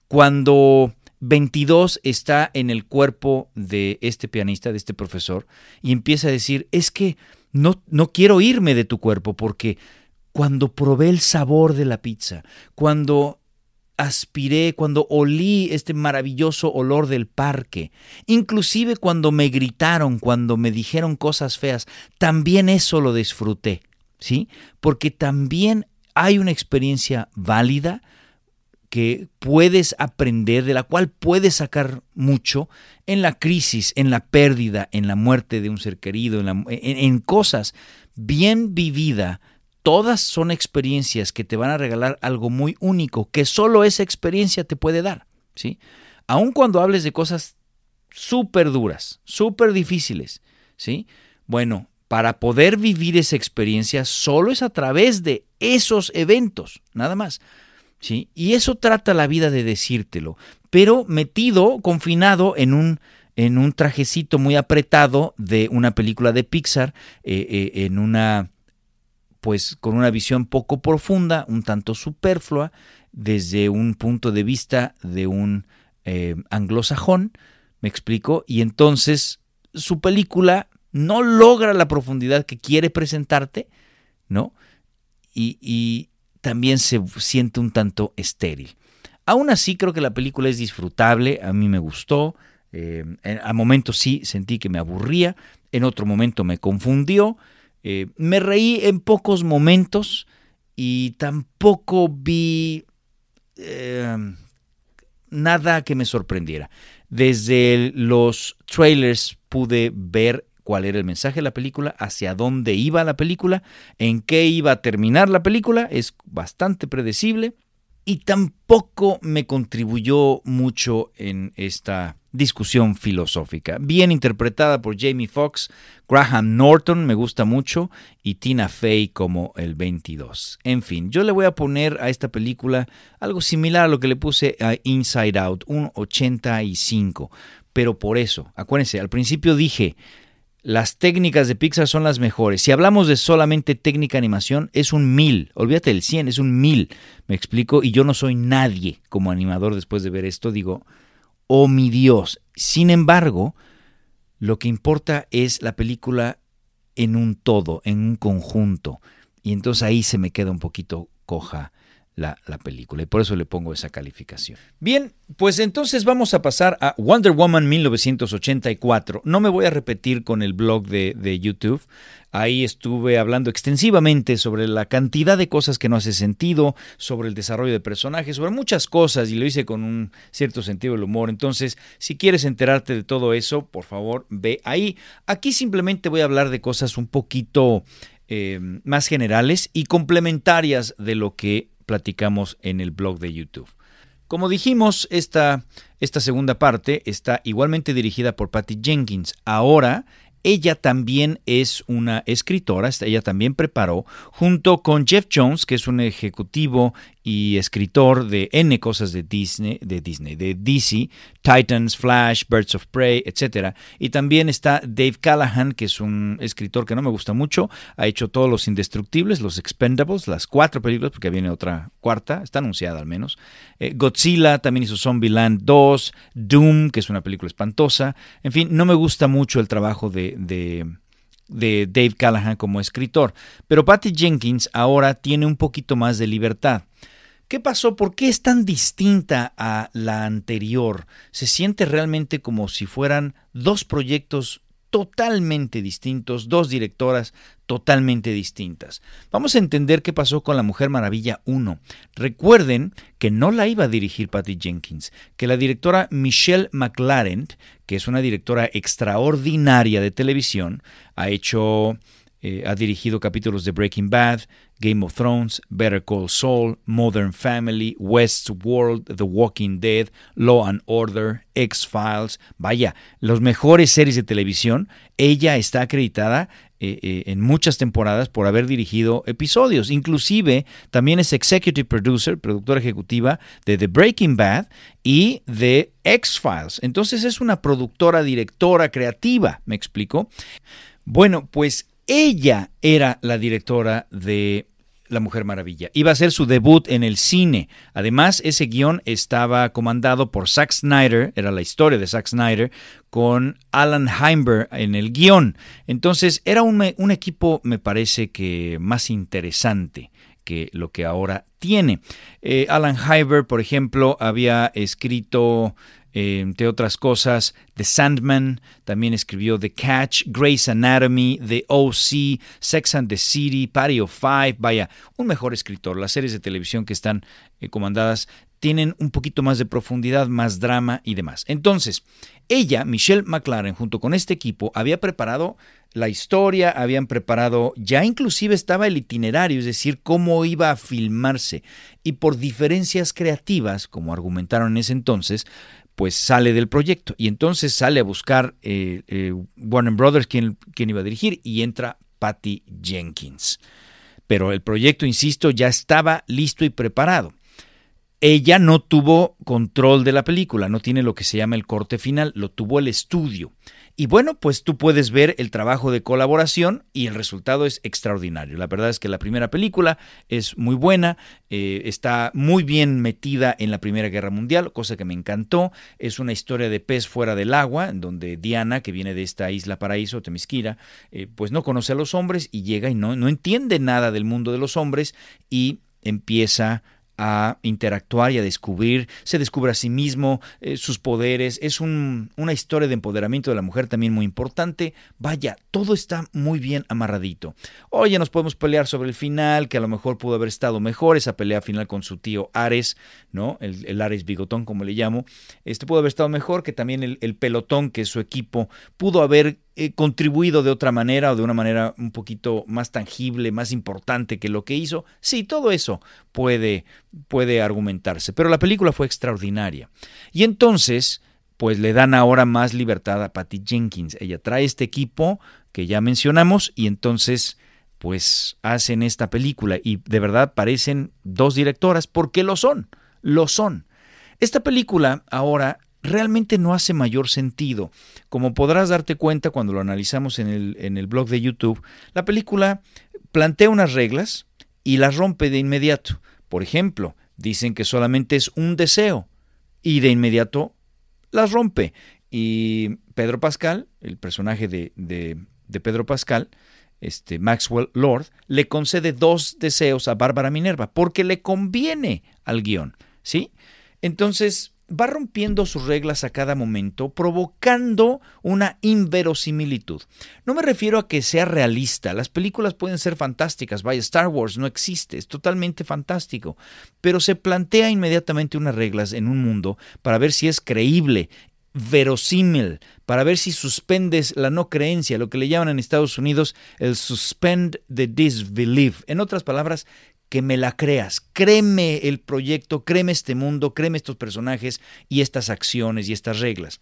Cuando 22 está en el cuerpo de este pianista, de este profesor, y empieza a decir, es que no, no quiero irme de tu cuerpo porque cuando probé el sabor de la pizza, cuando aspiré, cuando olí este maravilloso olor del parque, inclusive cuando me gritaron, cuando me dijeron cosas feas, también eso lo disfruté, ¿sí? Porque también hay una experiencia válida, que puedes aprender, de la cual puedes sacar mucho en la crisis, en la pérdida, en la muerte de un ser querido, en, cosas bien vividas. Todas son experiencias que te van a regalar algo muy único, que solo esa experiencia te puede dar. ¿sí? Aun cuando hables de cosas súper duras, súper difíciles, ¿sí? Bueno, para poder vivir esa experiencia solo es a través de esos eventos, nada más. Y eso trata la vida de decírtelo, pero metido, confinado en un, en un trajecito muy apretado de una película de Pixar, eh, eh, en una, pues con una visión poco profunda, un tanto superflua, desde un punto de vista de un eh, anglosajón, me explico, y entonces su película no logra la profundidad que quiere presentarte, ¿no? y, también se siente un tanto estéril. Aún así creo que la película es disfrutable, a mí me gustó, eh, a momentos sí sentí que me aburría, en otro momento me confundió, eh, me reí en pocos momentos y tampoco vi eh, nada que me sorprendiera. Desde los trailers pude ver cuál era el mensaje de la película, hacia dónde iba la película, en qué iba a terminar la película, es bastante predecible y tampoco me contribuyó mucho en esta discusión filosófica. Bien interpretada por Jamie Foxx, Graham Norton me gusta mucho y Tina Fey como el 22. En fin, yo le voy a poner a esta película algo similar a lo que le puse a Inside Out, un 85. Pero por eso, acuérdense, al principio dije, las técnicas de Pixar son las mejores. Si hablamos de solamente técnica animación, es un mil. Olvídate del 100, es un mil. Me explico. Y yo no soy nadie como animador después de ver esto. Digo, oh mi Dios. Sin embargo, lo que importa es la película en un todo, en un conjunto. Y entonces ahí se me queda un poquito coja la, película y por eso le pongo esa calificación. Bien, pues entonces vamos a pasar a Wonder Woman 1984. No me voy a repetir con el blog de, de YouTube. Ahí estuve hablando extensivamente sobre la cantidad de cosas que no hace sentido, sobre el desarrollo de personajes, sobre muchas cosas y lo hice con un cierto sentido del humor. Entonces, si quieres enterarte de todo eso, por favor, ve ahí. Aquí simplemente voy a hablar de cosas un poquito eh, más generales y complementarias de lo que platicamos en el blog de YouTube. Como dijimos, esta, esta segunda parte está igualmente dirigida por Patty Jenkins. Ahora ella también es una escritora, ella también preparó, junto con Jeff Jones, que es un ejecutivo y escritor de N cosas de Disney, de Disney, de DC, Titans, Flash, Birds of Prey, etc. Y también está Dave Callahan, que es un escritor que no me gusta mucho, ha hecho todos los indestructibles, los Expendables, las cuatro películas, porque viene otra cuarta, está anunciada al menos. Eh, Godzilla también hizo Zombieland 2, Doom, que es una película espantosa. En fin, no me gusta mucho el trabajo de, de de Dave Callahan como escritor, pero Patty Jenkins ahora tiene un poquito más de libertad. ¿Qué pasó? ¿Por qué es tan distinta a la anterior? Se siente realmente como si fueran dos proyectos totalmente distintos, dos directoras totalmente distintas. Vamos a entender qué pasó con La Mujer Maravilla 1. Recuerden que no la iba a dirigir Patty Jenkins, que la directora Michelle McLaren, que es una directora extraordinaria de televisión, ha hecho eh, ha dirigido capítulos de Breaking Bad, Game of Thrones, Better Call Saul, Modern Family, Westworld, The Walking Dead, Law and Order, X-Files. Vaya, las mejores series de televisión. Ella está acreditada eh, eh, en muchas temporadas por haber dirigido episodios. Inclusive también es executive producer, productora ejecutiva de The Breaking Bad y de X-Files. Entonces es una productora, directora, creativa, ¿me explico? Bueno, pues ella era la directora de La Mujer Maravilla. Iba a ser su debut en el cine. Además, ese guion estaba comandado por Zack Snyder, era la historia de Zack Snyder, con Alan Heimberg en el guion. Entonces, era un, equipo, me parece que más interesante que lo que ahora tiene. Eh, Alan Heimberg, por ejemplo, había escrito entre otras cosas, The Sandman, también escribió The Catch, Grey's Anatomy, The OC, Sex and the City, Party of Five, vaya, un mejor escritor. Las series de televisión que están eh, comandadas tienen un poquito más de profundidad, más drama y demás. Entonces, ella, Michelle McLaren, junto con este equipo, había preparado la historia, habían preparado, ya inclusive estaba el itinerario, es decir, cómo iba a filmarse. Y por diferencias creativas, como argumentaron en ese entonces, pues sale del proyecto y entonces sale a buscar eh, eh, Warner Brothers quien, iba a dirigir y entra Patty Jenkins. Pero el proyecto, insisto, ya estaba listo y preparado. Ella no tuvo control de la película, no tiene lo que se llama el corte final, lo tuvo el estudio. Y bueno, pues tú puedes ver el trabajo de colaboración y el resultado es extraordinario. La verdad es que la primera película es muy buena, eh, está muy bien metida en la Primera Guerra Mundial, cosa que me encantó. Es una historia de pez fuera del agua, en donde Diana, que viene de esta isla paraíso, Temisquira, eh, pues no conoce a los hombres y llega y no, no entiende nada del mundo de los hombres y empieza a interactuar y a descubrir, se descubre a sí mismo, eh, sus poderes, es una historia de empoderamiento de la mujer también muy importante, vaya, todo está muy bien amarradito. Oye, nos podemos pelear sobre el final, que a lo mejor pudo haber estado mejor, esa pelea final con su tío Ares, ¿no? El, Ares bigotón, como le llamo, este pudo haber estado mejor, que también el, el pelotón, que es su equipo, pudo haber eh, contribuido de otra manera o de una manera un poquito más tangible, más importante que lo que hizo. Sí, todo eso puede, puede argumentarse, pero la película fue extraordinaria. Y entonces, pues le dan ahora más libertad a Patty Jenkins. Ella trae este equipo que ya mencionamos y entonces pues hacen esta película y de verdad parecen dos directoras porque lo son, lo son. Esta película ahora realmente no hace mayor sentido. Como podrás darte cuenta cuando lo analizamos en el, en el blog de YouTube, la película plantea unas reglas y las rompe de inmediato. Por ejemplo, dicen que solamente es un deseo y de inmediato las rompe. Y Pedro Pascal, el personaje de, de, de Pedro Pascal, este Maxwell Lord, le concede dos deseos a Bárbara Minerva porque le conviene al guion. ¿sí? Entonces, va rompiendo sus reglas a cada momento, provocando una inverosimilitud. No me refiero a que sea realista, las películas pueden ser fantásticas, vaya, Star Wars no existe, es totalmente fantástico, pero se plantea inmediatamente unas reglas en un mundo para ver si es creíble, verosímil, para ver si suspendes la no creencia, lo que le llaman en Estados Unidos el suspend the disbelief. En otras palabras, que me la creas. Créeme el proyecto, créeme este mundo, créeme estos personajes y estas acciones y estas reglas.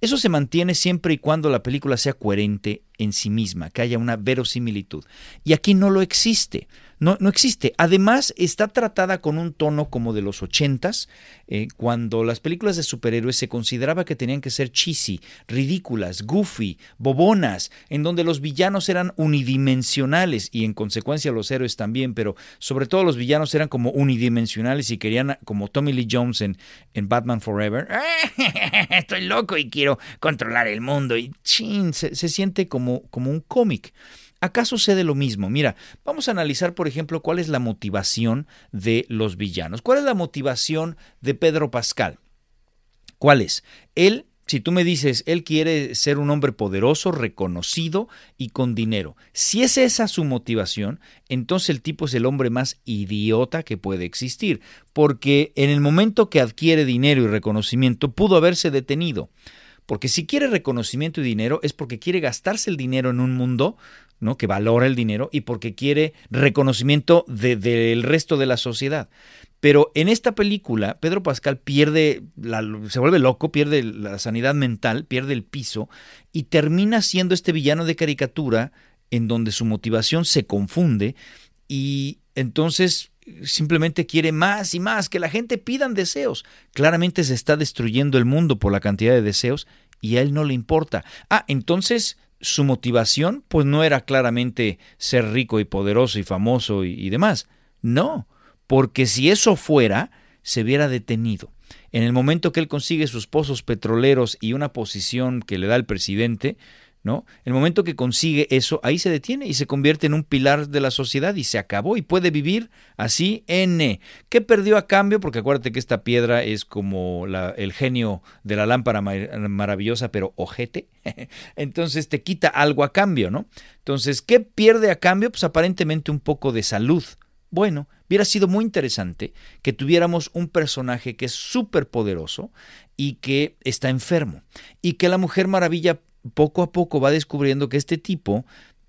Eso se mantiene siempre y cuando la película sea coherente en sí misma, que haya una verosimilitud. Y aquí no lo existe. No, no existe. Además, está tratada con un tono como de los ochentas, eh, cuando las películas de superhéroes se consideraba que tenían que ser cheesy, ridículas, goofy, bobonas, en donde los villanos eran unidimensionales y en consecuencia los héroes también, pero sobre todo los villanos eran como unidimensionales y querían, como Tommy Lee Jones en, en Batman Forever, [laughs] estoy loco y quiero controlar el mundo y chin, se, se siente como, como un cómic. Acá sucede lo mismo. Mira, vamos a analizar, por ejemplo, cuál es la motivación de los villanos. ¿Cuál es la motivación de Pedro Pascal? ¿Cuál es? Él si tú me dices, él quiere ser un hombre poderoso, reconocido y con dinero, si es esa su motivación, entonces el tipo es el hombre más idiota que puede existir, porque en el momento que adquiere dinero y reconocimiento pudo haberse detenido. Porque si quiere reconocimiento y dinero es porque quiere gastarse el dinero en un mundo que valora el dinero y porque quiere reconocimiento del resto de la sociedad. Pero en esta película, Pedro Pascal pierde, se vuelve loco, pierde la sanidad mental, pierde el piso y termina siendo este villano de caricatura en donde su motivación se confunde y entonces simplemente quiere más y más, que la gente pidan deseos. Claramente se está destruyendo el mundo por la cantidad de deseos y a él no le importa. Ah, entonces su motivación pues no era claramente ser rico y poderoso y famoso y, demás. No, porque si eso fuera, se hubiera detenido. En el momento que él consigue sus pozos petroleros y una posición que le da el presidente, ¿no? El momento que consigue eso, ahí se detiene y se convierte en un pilar de la sociedad y se acabó y puede vivir así N. ¿Qué perdió a cambio? Porque acuérdate que esta piedra es como el genio de la lámpara maravillosa, pero ojete. [laughs] Entonces te quita algo a cambio, ¿no? Entonces, ¿qué pierde a cambio? Pues aparentemente un poco de salud. Bueno, hubiera sido muy interesante que tuviéramos un personaje que es súper poderoso y que está enfermo. Y que la Mujer Maravilla poco a poco va descubriendo que este tipo,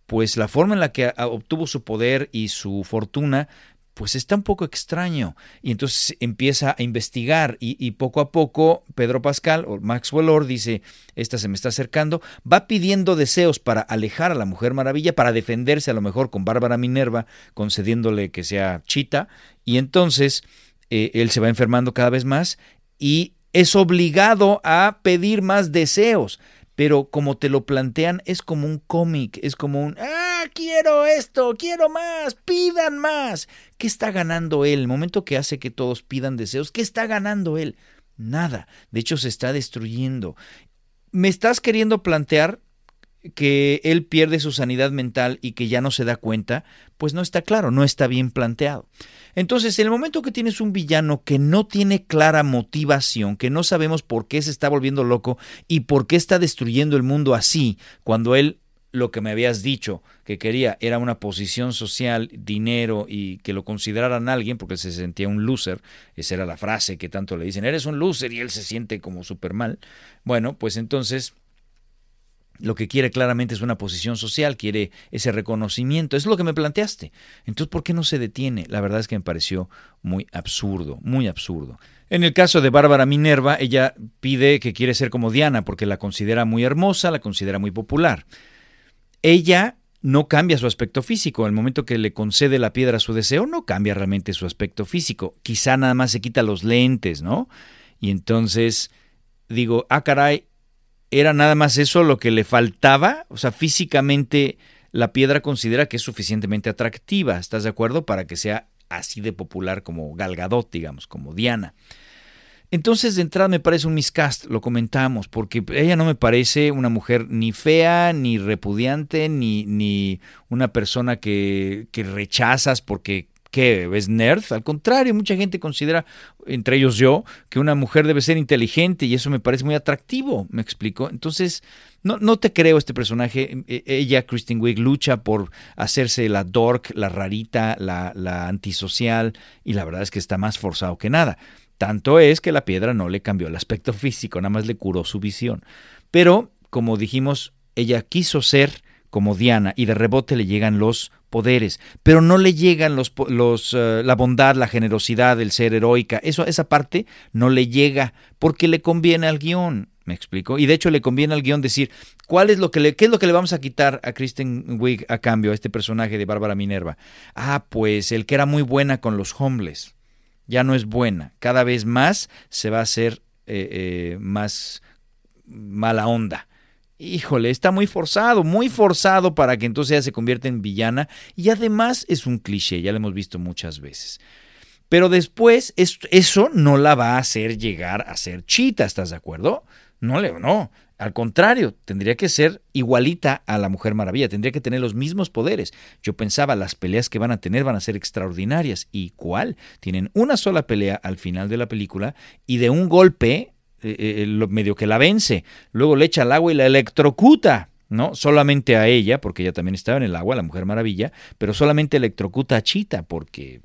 pues la forma en la que obtuvo su poder y su fortuna, pues está un poco extraño. Y entonces empieza a investigar y, poco a poco Pedro Pascal o Maxwell Lord dice, esta se me está acercando, va pidiendo deseos para alejar a la Mujer Maravilla, para defenderse a lo mejor con Bárbara Minerva, concediéndole que sea chita, y entonces eh, él se va enfermando cada vez más y es obligado a pedir más deseos pero como te lo plantean es como un cómic, es como un, ah, quiero esto, quiero más, pidan más. ¿Qué está ganando él? El momento que hace que todos pidan deseos, ¿qué está ganando él? Nada. De hecho, se está destruyendo. ¿Me estás queriendo plantear que él pierde su sanidad mental y que ya no se da cuenta? Pues no está claro, no está bien planteado. Entonces, en el momento que tienes un villano que no tiene clara motivación, que no sabemos por qué se está volviendo loco y por qué está destruyendo el mundo así, cuando él lo que me habías dicho que quería era una posición social, dinero y que lo consideraran alguien porque se sentía un loser, esa era la frase que tanto le dicen, eres un loser y él se siente como súper mal. Bueno, pues entonces lo que quiere claramente es una posición social, quiere ese reconocimiento. Es lo que me planteaste. Entonces, ¿por qué no se detiene? La verdad es que me pareció muy absurdo, muy absurdo. En el caso de Bárbara Minerva, ella pide que quiere ser como Diana porque la considera muy hermosa, la considera muy popular. Ella no cambia su aspecto físico. El momento que le concede la piedra a su deseo, no cambia realmente su aspecto físico. Quizá nada más se quita los lentes, ¿no? Y entonces digo, ah, caray, era nada más eso lo que le faltaba, o sea, físicamente la piedra considera que es suficientemente atractiva, ¿estás de acuerdo? Para que sea así de popular como Galgadot, digamos, como Diana. Entonces, de entrada me parece un miscast, lo comentamos, porque ella no me parece una mujer ni fea, ni repudiante, ni, ni una persona que, que rechazas porque que es nerd, al contrario, mucha gente considera, entre ellos yo, que una mujer debe ser inteligente y eso me parece muy atractivo, me explico. Entonces, no, no te creo este personaje. E, ella, Kristen Wiig, lucha por hacerse la dork, la rarita, la, la antisocial y la verdad es que está más forzado que nada. Tanto es que la piedra no le cambió el aspecto físico, nada más le curó su visión. Pero, como dijimos, ella quiso ser como Diana y de rebote le llegan los poderes, pero no le llegan los, los uh, la bondad, la generosidad, el ser heroica. Eso, esa parte no le llega porque le conviene al guion. ¿Me explico? Y de hecho le conviene al guion decir, ¿cuál es lo que le, ¿qué es lo que le vamos a quitar a Kristen Wiig a cambio, a este personaje de Bárbara Minerva? Ah, pues el que era muy buena con los homeless. Ya no es buena. Cada vez más se va a hacer eh, eh, más mala onda híjole, está muy forzado, muy forzado para que entonces ella se convierta en villana y además es un cliché, ya lo hemos visto muchas veces. Pero después eso no la va a hacer llegar a ser chita, ¿estás de acuerdo? No, le, no. Al contrario, tendría que ser igualita a la Mujer Maravilla, tendría que tener los mismos poderes. Yo pensaba, las peleas que van a tener van a ser extraordinarias. ¿Y cuál? Tienen una sola pelea al final de la película y de un golpe eh, eh, medio que la vence, luego le echa al agua y la electrocuta. ¿no? Solamente a ella, porque ella también estaba en el agua, la Mujer Maravilla, pero solamente electrocuta a Chita, porque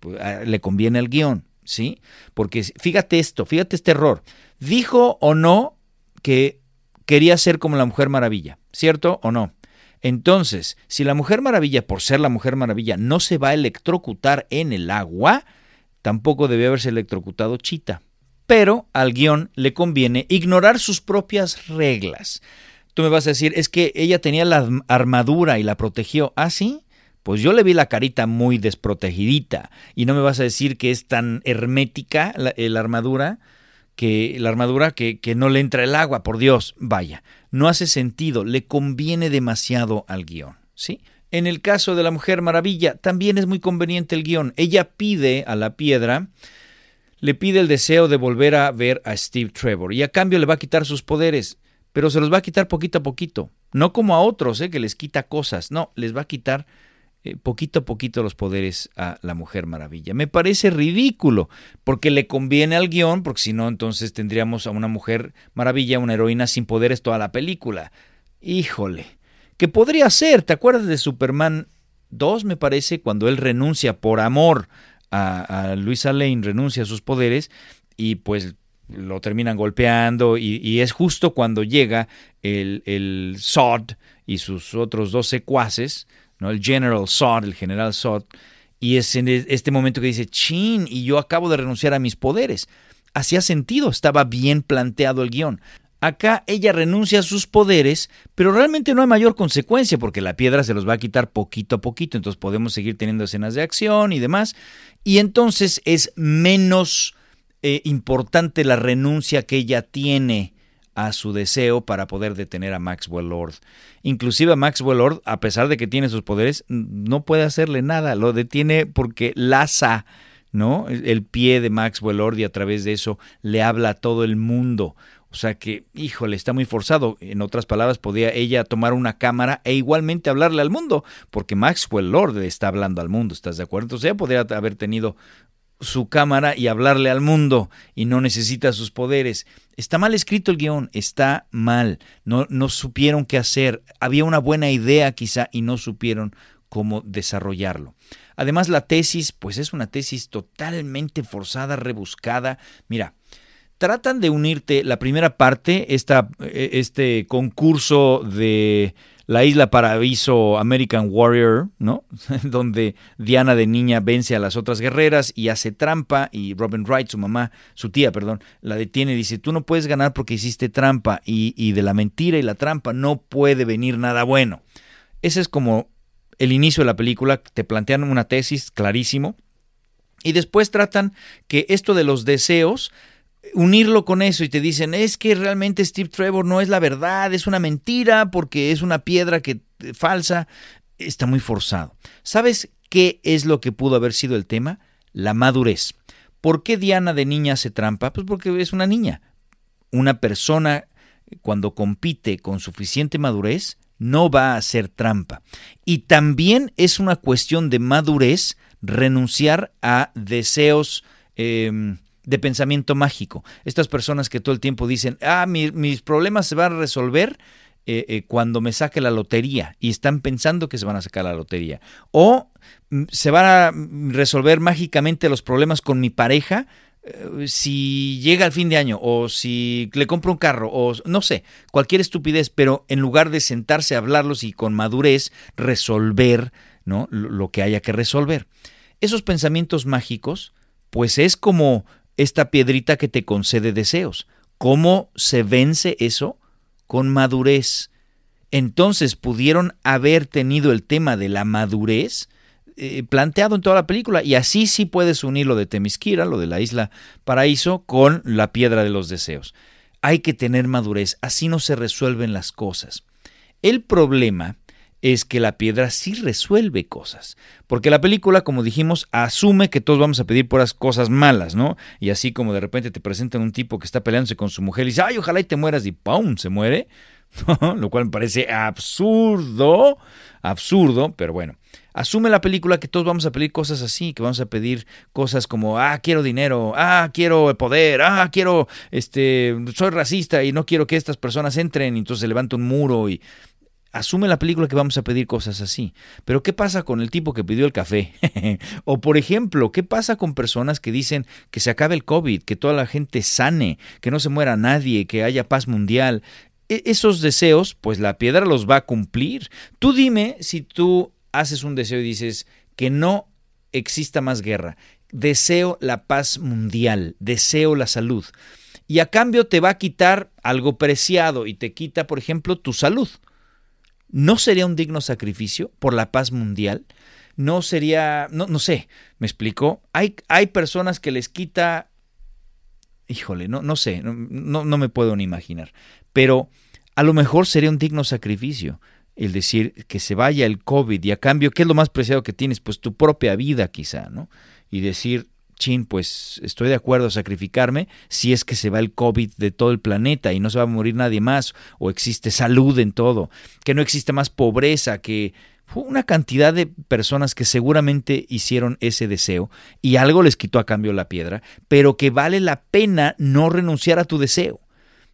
pues, le conviene al guion, ¿sí? Porque fíjate esto, fíjate este error. Dijo o no que quería ser como la Mujer Maravilla, ¿cierto o no? Entonces, si la Mujer Maravilla, por ser la Mujer Maravilla, no se va a electrocutar en el agua, tampoco debe haberse electrocutado Chita. Pero al guion le conviene ignorar sus propias reglas. Tú me vas a decir, es que ella tenía la armadura y la protegió. ¿Ah? Pues yo le vi la carita muy desprotegidita. Y no me vas a decir que es tan hermética la, armadura que la armadura que, que, no le entra el agua, por Dios, vaya, no hace sentido, le conviene demasiado al guion, ¿sí? En el caso de la Mujer Maravilla, también es muy conveniente el guion. Ella pide a la piedra, le pide el deseo de volver a ver a Steve Trevor y a cambio le va a quitar sus poderes pero se los va a quitar poquito a poquito. No como a otros, ¿eh? que les quita cosas. No, les va a quitar eh, poquito a poquito los poderes a la Mujer Maravilla. Me parece ridículo, porque le conviene al guion, porque si no, entonces tendríamos a una Mujer Maravilla, una heroína sin poderes toda la película. Híjole, que podría ser, ¿te acuerdas de Superman 2, me parece, cuando él renuncia por amor a, a Luisa Lane, renuncia a sus poderes y pues lo terminan golpeando y, es justo cuando llega el, el, Sod y sus otros dos secuaces, ¿no? el General Sod, el General Sod, y es en este momento que dice, chin, y yo acabo de renunciar a mis poderes. Hacía sentido, estaba bien planteado el guion. Acá ella renuncia a sus poderes, pero realmente no hay mayor consecuencia porque la piedra se los va a quitar poquito a poquito, entonces podemos seguir teniendo escenas de acción y demás, y entonces es menos eh, importante la renuncia que ella tiene a su deseo para poder detener a Maxwell Lord. Inclusive a Maxwell Lord, a pesar de que tiene sus poderes, no puede hacerle nada, lo detiene porque laza ¿no? el pie de Maxwell Lord y a través de eso le habla a todo el mundo. O sea que, híjole, está muy forzado. En otras palabras, podía ella tomar una cámara e igualmente hablarle al mundo, porque Maxwell Lord está hablando al mundo, ¿estás de acuerdo? Entonces ella podría haber tenido su cámara y hablarle al mundo y no necesita sus poderes. Está mal escrito el guion, está mal. No, no supieron qué hacer. Había una buena idea quizá y no supieron cómo desarrollarlo. Además la tesis, pues es una tesis totalmente forzada, rebuscada. Mira, tratan de unirte la primera parte, e, este concurso de la isla Paraíso American Warrior, ¿no? [laughs] Donde Diana de niña vence a las otras guerreras y hace trampa y Robin Wright, su mamá, su tía, perdón, la detiene y dice, tú no puedes ganar porque hiciste trampa y, y de la mentira y la trampa no puede venir nada bueno. Ese es como el inicio de la película, te plantean una tesis clarísimo y después tratan que esto de los deseos unirlo con eso y te dicen, es que realmente Steve Trevor no es la verdad, es una mentira porque es una piedra que eh, falsa, está muy forzado. ¿Sabes qué es lo que pudo haber sido el tema? La madurez. ¿Por qué Diana de niña hace trampa? Pues porque es una niña. Una persona cuando compite con suficiente madurez no va a hacer trampa. Y también es una cuestión de madurez renunciar a deseos em, de pensamiento mágico. Estas personas que todo el tiempo dicen, ah, mis problemas se van a resolver eh, eh, cuando me saque la lotería y están pensando que se van a sacar la lotería. O mm, se van a resolver mágicamente los problemas con mi pareja eh, si llega al fin de año o si le compro un carro o no sé, cualquier estupidez, pero en lugar de sentarse a hablarlos y con madurez resolver ¿no? lo que haya que resolver. Esos pensamientos mágicos, pues es como esta piedrita que te concede deseos. ¿Cómo se vence eso? Con madurez. Entonces pudieron haber tenido el tema de la madurez eh, planteado en toda la película y así sí puedes unir lo de Temisquira, lo de la isla Paraíso, con la piedra de los deseos. Hay que tener madurez, así no se resuelven las cosas. El problema es que la piedra sí resuelve cosas. Porque la película, como dijimos, asume que todos vamos a pedir puras cosas malas, ¿no? Y así como de repente te presentan un tipo que está peleándose con su mujer y dice, ay, ojalá y te mueras y ¡pum! se muere. [laughs] Lo cual me parece absurdo, absurdo, pero bueno. Asume la película que todos vamos a pedir cosas así, que vamos a pedir cosas como, ah, quiero dinero, ah, quiero poder, ah, quiero, este, soy racista y no quiero que estas personas entren, y entonces se levanta un muro y asume la película que vamos a pedir cosas así. Pero ¿qué pasa con el tipo que pidió el café? [laughs] o por ejemplo, ¿qué pasa con personas que dicen que se acabe el COVID, que toda la gente sane, que no se muera nadie, que haya paz mundial? E, esos deseos, pues la piedra los va a cumplir. Tú dime si tú haces un deseo y dices que no exista más guerra. Deseo la paz mundial, deseo la salud. Y a cambio te va a quitar algo preciado y te quita, por ejemplo, tu salud. ¿No sería un digno sacrificio por la paz mundial? No sería, no, no sé, me explico. Hay, hay personas que les quita, híjole, no, no sé, no, no me puedo ni imaginar, pero a lo mejor sería un digno sacrificio el decir que se vaya el COVID y a cambio, ¿qué es lo más preciado que tienes? Pues tu propia vida quizá, ¿no? Y decir, chin, pues estoy de acuerdo a sacrificarme si es que se va el COVID de todo el planeta y no se va a morir nadie más, o existe salud en todo, que no existe más pobreza, que una cantidad de personas que seguramente hicieron ese deseo y algo les quitó a cambio la piedra, pero que vale la pena no renunciar a tu deseo.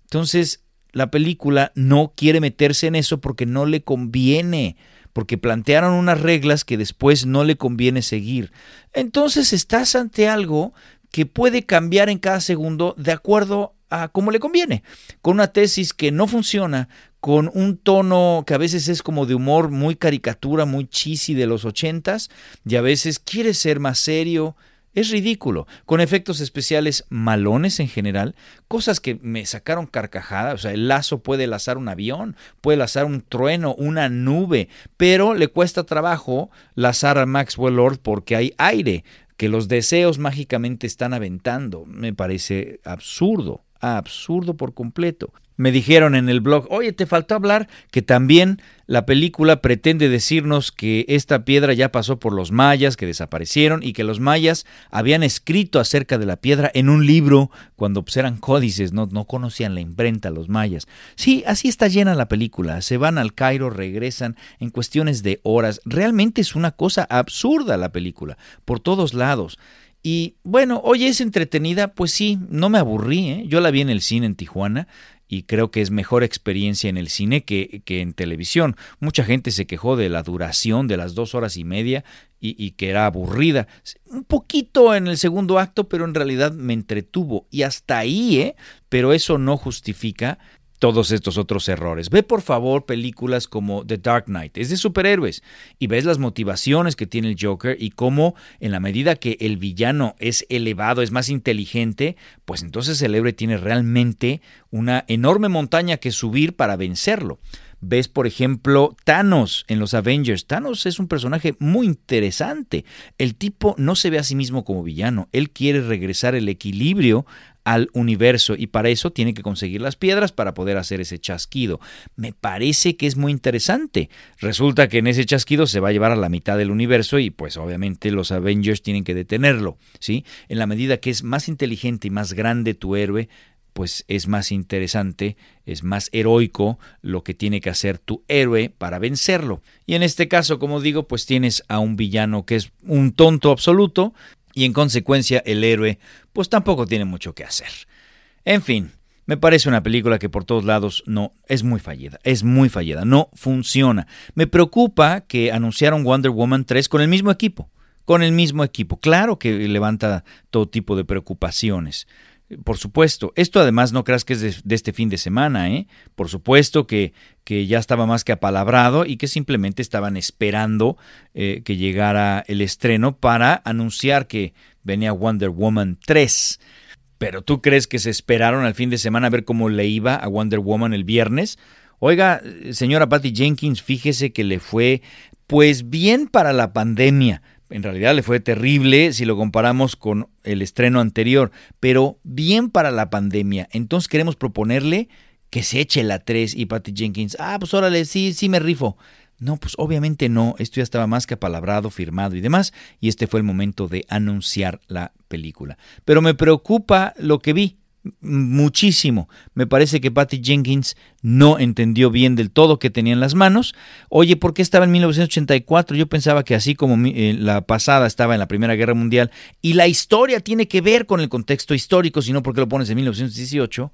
Entonces, la película no quiere meterse en eso porque no le conviene, porque plantearon unas reglas que después no le conviene seguir. Entonces estás ante algo que puede cambiar en cada segundo de acuerdo a cómo le conviene, con una tesis que no funciona, con un tono que a veces es como de humor muy caricatura, muy cheesy de los ochentas, y a veces quiere ser más serio, es ridículo, con efectos especiales malones en general, cosas que me sacaron carcajada, o sea, el lazo puede lazar un avión, puede lazar un trueno, una nube, pero le cuesta trabajo lazar a Maxwell Lord porque hay aire, que los deseos mágicamente están aventando. Me parece absurdo, absurdo por completo. Me dijeron en el blog, oye, te faltó hablar que también la película pretende decirnos que esta piedra ya pasó por los mayas, que desaparecieron y que los mayas habían escrito acerca de la piedra en un libro cuando pues, eran códices, no, no conocían la imprenta los mayas. Sí, así está llena la película. Se van al Cairo, regresan en cuestiones de horas. Realmente es una cosa absurda la película, por todos lados. Y bueno, oye, es entretenida, pues sí, no me aburrí, ¿eh? yo la vi en el cine en Tijuana, y creo que es mejor experiencia en el cine que, que, en televisión. Mucha gente se quejó de la duración de las dos horas y media y, y, que era aburrida. Un poquito en el segundo acto, pero en realidad me entretuvo. Y hasta ahí, ¿eh? Pero eso no justifica todos estos otros errores. Ve por favor películas como The Dark Knight, es de superhéroes, y ves las motivaciones que tiene el Joker y cómo en la medida que el villano es elevado, es más inteligente, pues entonces el héroe tiene realmente una enorme montaña que subir para vencerlo. Ves, por ejemplo, Thanos en los Avengers. Thanos es un personaje muy interesante. El tipo no se ve a sí mismo como villano. Él quiere regresar el equilibrio al universo y para eso tiene que conseguir las piedras para poder hacer ese chasquido. Me parece que es muy interesante. Resulta que en ese chasquido se va a llevar a la mitad del universo y pues obviamente los Avengers tienen que detenerlo, ¿sí? En la medida que es más inteligente y más grande tu héroe, pues es más interesante, es más heroico lo que tiene que hacer tu héroe para vencerlo. Y en este caso, como digo, pues tienes a un villano que es un tonto absoluto, y en consecuencia el héroe pues tampoco tiene mucho que hacer. En fin, me parece una película que por todos lados no es muy fallida, es muy fallida, no funciona. Me preocupa que anunciaron Wonder Woman 3 con el mismo equipo, con el mismo equipo. Claro que levanta todo tipo de preocupaciones. Por supuesto, esto además no creas que es de, este fin de semana, ¿eh? Por supuesto que, que, ya estaba más que apalabrado y que simplemente estaban esperando eh, que llegara el estreno para anunciar que venía Wonder Woman 3. Pero tú crees que se esperaron al fin de semana a ver cómo le iba a Wonder Woman el viernes? Oiga, señora Patty Jenkins, fíjese que le fue pues bien para la pandemia en realidad le fue terrible si lo comparamos con el estreno anterior, pero bien para la pandemia. Entonces queremos proponerle que se eche la 3 y Patty Jenkins, ah, pues órale, sí, sí me rifo. No, pues obviamente no, esto ya estaba más que apalabrado, firmado y demás, y este fue el momento de anunciar la película. Pero me preocupa lo que vi, muchísimo. Me parece que Patty Jenkins no entendió bien del todo que tenía en las manos. Oye, ¿por qué estaba en 1984? Yo pensaba que así como eh, la pasada estaba en la Primera Guerra Mundial y la historia tiene que ver con el contexto histórico, sino porque lo pones en 1918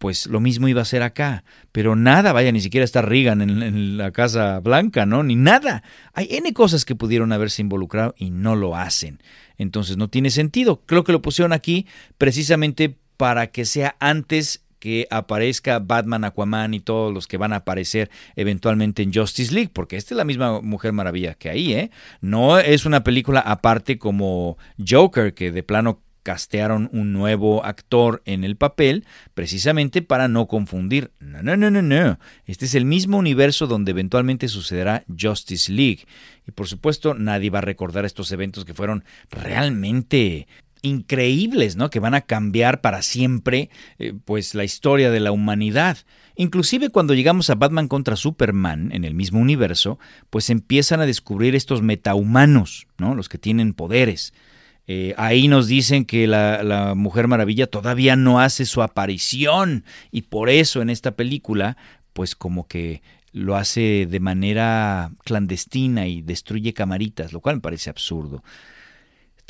pues lo mismo iba a ser acá. Pero nada, vaya, ni siquiera está Reagan en, la Casa Blanca, ¿no? Ni nada. Hay N cosas que pudieron haberse involucrado y no lo hacen. Entonces no tiene sentido. Creo que lo pusieron aquí precisamente para que sea antes que aparezca Batman, Aquaman y todos los que van a aparecer eventualmente en Justice League, porque esta es la misma Mujer Maravilla que ahí, ¿eh? No es una película aparte como Joker, que de plano castearon un nuevo actor en el papel precisamente para no confundir. No, no, no, no, no. Este es el mismo universo donde eventualmente sucederá Justice League. Y por supuesto nadie va a recordar estos eventos que fueron realmente increíbles, ¿no? Que van a cambiar para siempre eh, pues la historia de la humanidad. Inclusive cuando llegamos a Batman contra Superman en el mismo universo, pues empiezan a descubrir estos metahumanos, ¿no? Los que tienen poderes. Eh, ahí nos dicen que la, Mujer Maravilla todavía no hace su aparición y por eso en esta película, pues como que lo hace de manera clandestina y destruye camaritas, lo cual me parece absurdo.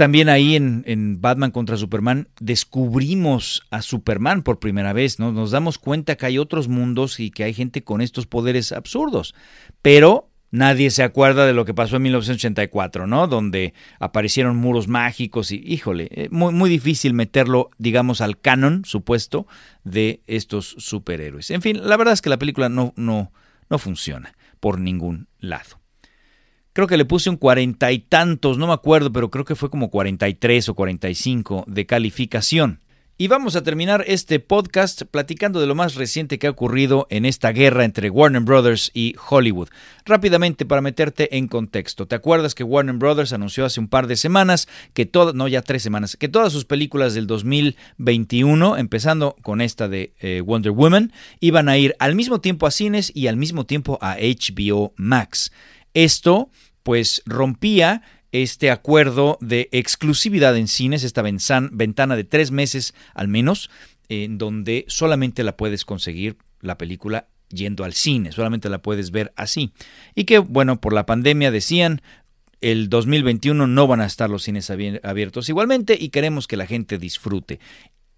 También ahí en, Batman contra Superman descubrimos a Superman por primera vez, ¿no? Nos damos cuenta que hay otros mundos y que hay gente con estos poderes absurdos. Pero Nadie se acuerda de lo que pasó en 1984, ¿no? Donde aparecieron muros mágicos y, híjole, eh, muy, muy difícil meterlo, digamos, al canon supuesto de estos superhéroes. En fin, la verdad es que la película no, no, no funciona por ningún lado. Creo que le puse un cuarenta y tantos, no me acuerdo, pero creo que fue como 43 o 45 de calificación. Y vamos a terminar este podcast platicando de lo más reciente que ha ocurrido en esta guerra entre Warner Brothers y Hollywood. Rápidamente para meterte en contexto. ¿Te acuerdas que Warner Brothers anunció hace un par de semanas que todas, no ya tres semanas, que todas sus películas del 2021, empezando con esta de eh, Wonder Woman, iban a ir al mismo tiempo a cines y al mismo tiempo a HBO Max? Esto pues rompía este acuerdo de exclusividad en cines, esta ventana de tres meses al menos, en donde solamente la puedes conseguir la película yendo al cine, solamente la puedes ver así. Y que, bueno, por la pandemia decían, el 2021 no van a estar los cines abiertos igualmente y queremos que la gente disfrute.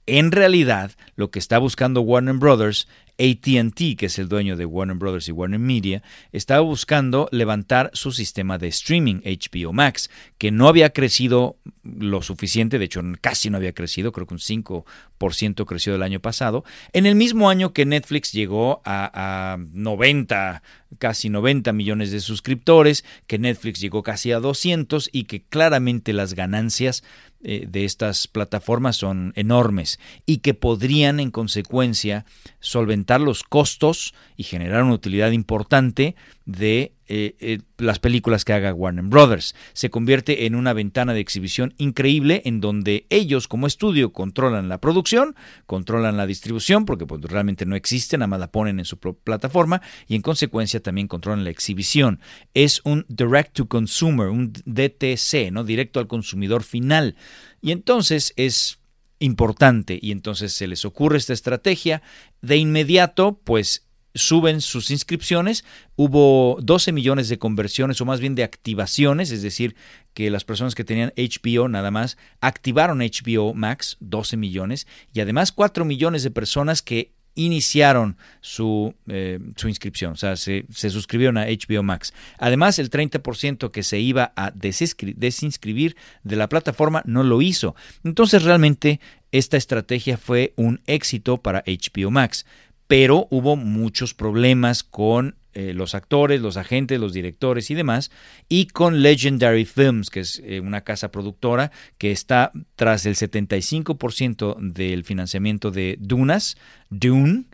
En realidad, lo que está buscando Warner Brothers ATT, que es el dueño de Warner Brothers y Warner Media, estaba buscando levantar su sistema de streaming HBO Max, que no había crecido lo suficiente, de hecho casi no había crecido, creo que un 5% creció el año pasado, en el mismo año que Netflix llegó a, a 90, casi 90 millones de suscriptores, que Netflix llegó casi a 200 y que claramente las ganancias eh, de estas plataformas son enormes y que podrían en consecuencia solventar los costos y generar una utilidad importante de eh, eh, las películas que haga Warner Brothers. Se convierte en una ventana de exhibición increíble en donde ellos como estudio controlan la producción, controlan la distribución, porque pues, realmente no existe, nada más la ponen en su plataforma y en consecuencia también controlan la exhibición. Es un direct to consumer, un DTC, ¿no? Directo al consumidor final. Y entonces es importante y entonces se les ocurre esta estrategia. De inmediato, pues suben sus inscripciones. Hubo 12 millones de conversiones o más bien de activaciones, es decir, que las personas que tenían HBO nada más activaron HBO Max, 12 millones, y además 4 millones de personas que iniciaron su, eh, su inscripción, o sea, se, se, suscribieron a HBO Max. Además, el 30% que se iba a desinscribir de la plataforma no lo hizo. Entonces, realmente, esta estrategia fue un éxito para HBO Max pero hubo muchos problemas con eh, los actores, los agentes, los directores y demás, y con Legendary Films, que es eh, una casa productora que está tras el 75% del financiamiento de Dunas, Dune,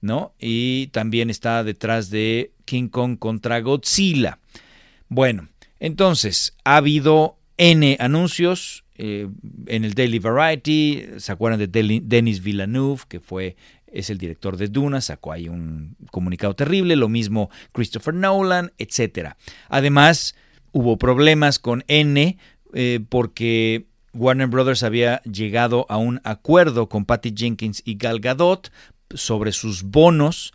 ¿no? Y también está detrás de King Kong contra Godzilla. Bueno, entonces, ha habido N anuncios eh, en el Daily Variety, ¿se acuerdan de Denis Villeneuve, que fue es el director de Duna, sacó ahí un comunicado terrible, lo mismo Christopher Nolan, etc. Además, hubo problemas con N eh, porque Warner Brothers había llegado a un acuerdo con Patty Jenkins y Gal Gadot sobre sus bonos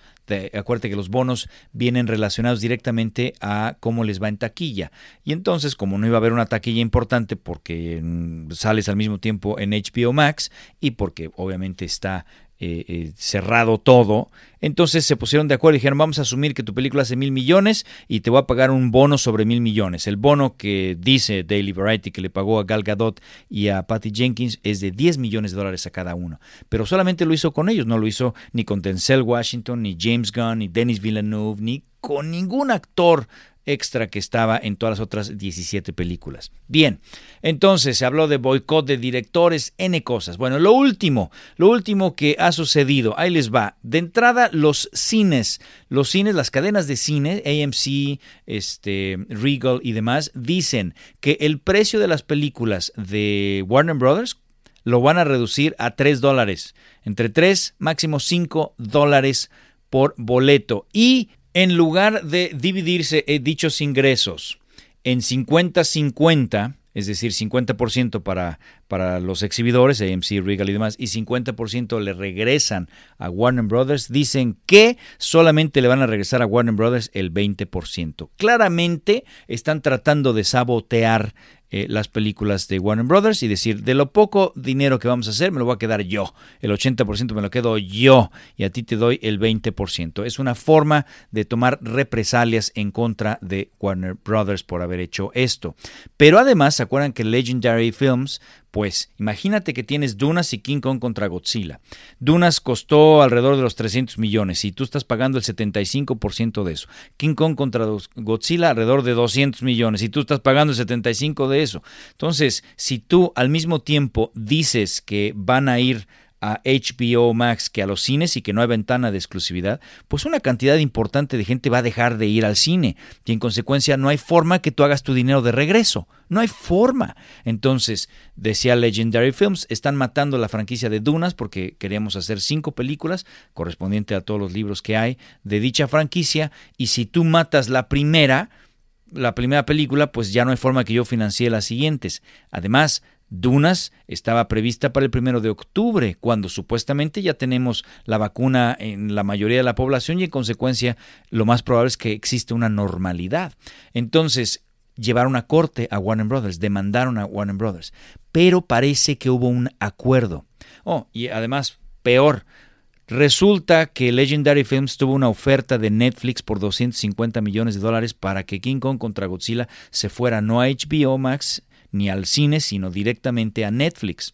acuérdate que los bonos vienen relacionados directamente a cómo les va en taquilla. Y entonces, como no iba a haber una taquilla importante porque mm, sales al mismo tiempo en HBO Max y porque obviamente está eh, eh, cerrado todo. Entonces se pusieron de acuerdo y dijeron, vamos a asumir que tu película hace mil millones y te voy a pagar un bono sobre mil millones. El bono que dice Daily Variety que le pagó a Gal Gadot y a Patty Jenkins es de 10 millones de dólares a cada uno. Pero solamente lo hizo con ellos, no lo hizo ni con Denzel Washington, ni James Gunn, ni Dennis Villeneuve, ni con ningún actor extra que estaba en todas las otras 17 películas. Bien, entonces se habló de boicot de directores, N cosas. Bueno, lo último, lo último que ha sucedido, ahí les va. De entrada, los cines, los cines, las cadenas de cine, AMC, este, Regal y demás, dicen que el precio de las películas de Warner Brothers lo van a reducir a 3 dólares, entre 3, máximo 5 dólares por boleto. Y en lugar de dividirse eh, dichos ingresos en 50-50, es decir, 50% para, para los exhibidores, AMC, Regal y demás, y 50% le regresan a Warner Brothers, dicen que solamente le van a regresar a Warner Brothers el 20%. Claramente están tratando de sabotear eh, las películas de Warner Brothers y decir, de lo poco dinero que vamos a hacer, me lo voy a quedar yo. El 80% me lo quedo yo y a ti te doy el 20%. Es una forma de tomar represalias en contra de Warner Brothers por haber hecho esto. Pero además, ¿se acuerdan que Legendary Films pues imagínate que tienes Dunas y King Kong contra Godzilla. Dunas costó alrededor de los 300 millones y tú estás pagando el 75% de eso. King Kong contra Godzilla alrededor de 200 millones y tú estás pagando el 75% de eso. Entonces, si tú al mismo tiempo dices que van a ir a HBO Max que a los cines y que no hay ventana de exclusividad, pues una cantidad importante de gente va a dejar de ir al cine y en consecuencia no hay forma que tú hagas tu dinero de regreso. No hay forma. Entonces, decía Legendary Films, están matando la franquicia de Dunas porque queríamos hacer cinco películas correspondiente a todos los libros que hay de dicha franquicia y si tú matas la primera, la primera película, pues ya no hay forma que yo financie las siguientes. Además, Dunas estaba prevista para el primero de octubre, cuando supuestamente ya tenemos la vacuna en la mayoría de la población y en consecuencia lo más probable es que existe una normalidad. Entonces, llevaron a corte a Warner Brothers, demandaron a Warner Brothers, pero parece que hubo un acuerdo. Oh, y además, peor, resulta que Legendary Films tuvo una oferta de Netflix por 250 millones de dólares para que King Kong contra Godzilla se fuera no a HBO Max, ni al cine, sino directamente a Netflix.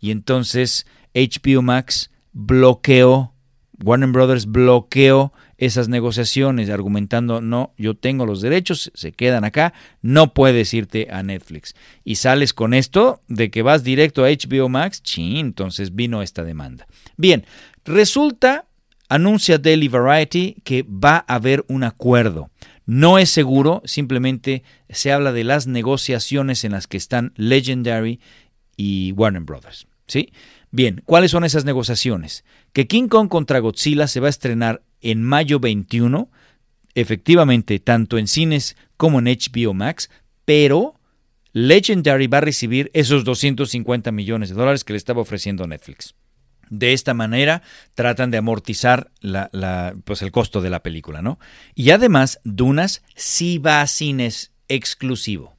Y entonces HBO Max bloqueó, Warner Brothers bloqueó esas negociaciones, argumentando, no, yo tengo los derechos, se quedan acá, no puedes irte a Netflix. Y sales con esto de que vas directo a HBO Max, sí, entonces vino esta demanda. Bien, resulta, anuncia Daily Variety que va a haber un acuerdo. No es seguro, simplemente se habla de las negociaciones en las que están Legendary y Warner Brothers. ¿sí? Bien, ¿cuáles son esas negociaciones? Que King Kong contra Godzilla se va a estrenar en mayo 21, efectivamente, tanto en cines como en HBO Max, pero Legendary va a recibir esos 250 millones de dólares que le estaba ofreciendo Netflix. De esta manera tratan de amortizar la, pues el costo de la película, ¿no? Y además, Dunas sí va a cines exclusivo,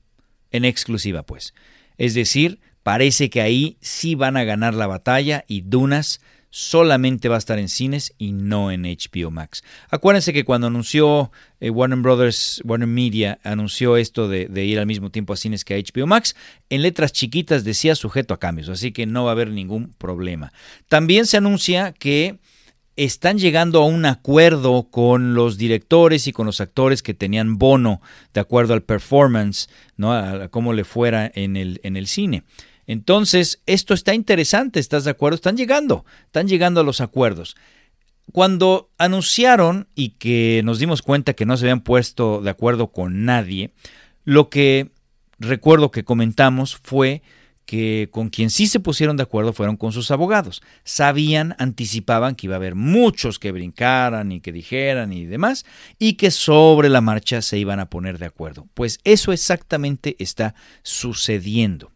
en exclusiva, pues. Es decir, parece que ahí sí van a ganar la batalla y Dunas solamente va a estar en cines y no en HBO Max. Acuérdense que cuando anunció eh, Warner Brothers, Warner Media, anunció esto de, ir al mismo tiempo a cines que a HBO Max, en letras chiquitas decía sujeto a cambios, así que no va a haber ningún problema. También se anuncia que están llegando a un acuerdo con los directores y con los actores que tenían bono de acuerdo al performance, ¿no? a cómo le fuera en el, en el cine. Entonces, esto está interesante, ¿estás de acuerdo? Están llegando, están llegando a los acuerdos. Cuando anunciaron y que nos dimos cuenta que no se habían puesto de acuerdo con nadie, lo que recuerdo que comentamos fue que con quien sí se pusieron de acuerdo fueron con sus abogados. Sabían, anticipaban que iba a haber muchos que brincaran y que dijeran y demás, y que sobre la marcha se iban a poner de acuerdo. Pues eso exactamente está sucediendo.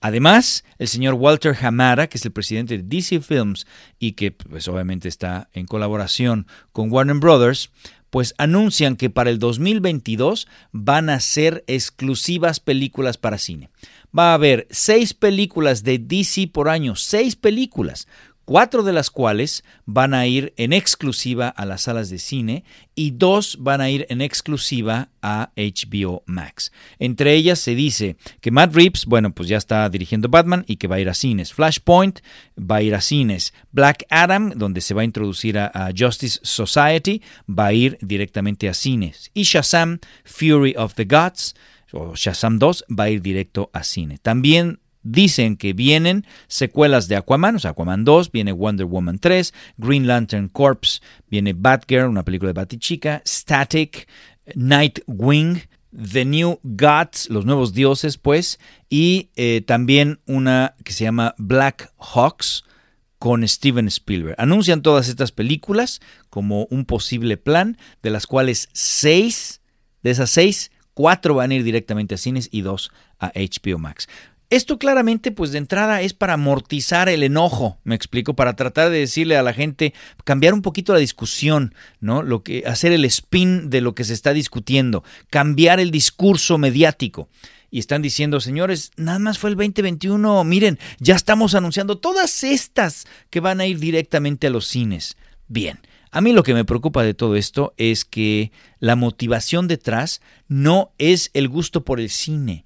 Además, el señor Walter Hamada, que es el presidente de DC Films y que pues, obviamente está en colaboración con Warner Brothers, pues anuncian que para el 2022 van a ser exclusivas películas para cine. Va a haber seis películas de DC por año, seis películas, cuatro de las cuales van a ir en exclusiva a las salas de cine y dos van a ir en exclusiva a HBO Max. Entre ellas se dice que Matt Reeves, bueno, pues ya está dirigiendo Batman y que va a ir a cines. Flashpoint va a ir a cines. Black Adam, donde se va a introducir a, a Justice Society, va a ir directamente a cines. Y Shazam, Fury of the Gods, o Shazam 2, va a ir directo a cine. También Dicen que vienen secuelas de Aquaman, o sea, Aquaman 2, viene Wonder Woman 3, Green Lantern Corps, viene Batgirl, una película de Batichica, Static, Nightwing, The New Gods, los nuevos dioses, pues, y eh, también una que se llama Black Hawks con Steven Spielberg. Anuncian todas estas películas como un posible plan, de las cuales seis, de esas seis, cuatro van a ir directamente a cines y dos a HBO Max. Esto claramente, pues de entrada es para amortizar el enojo, me explico, para tratar de decirle a la gente, cambiar un poquito la discusión, ¿no? Lo que, hacer el spin de lo que se está discutiendo, cambiar el discurso mediático. Y están diciendo, señores, nada más fue el 2021, miren, ya estamos anunciando todas estas que van a ir directamente a los cines. Bien, a mí lo que me preocupa de todo esto es que la motivación detrás no es el gusto por el cine,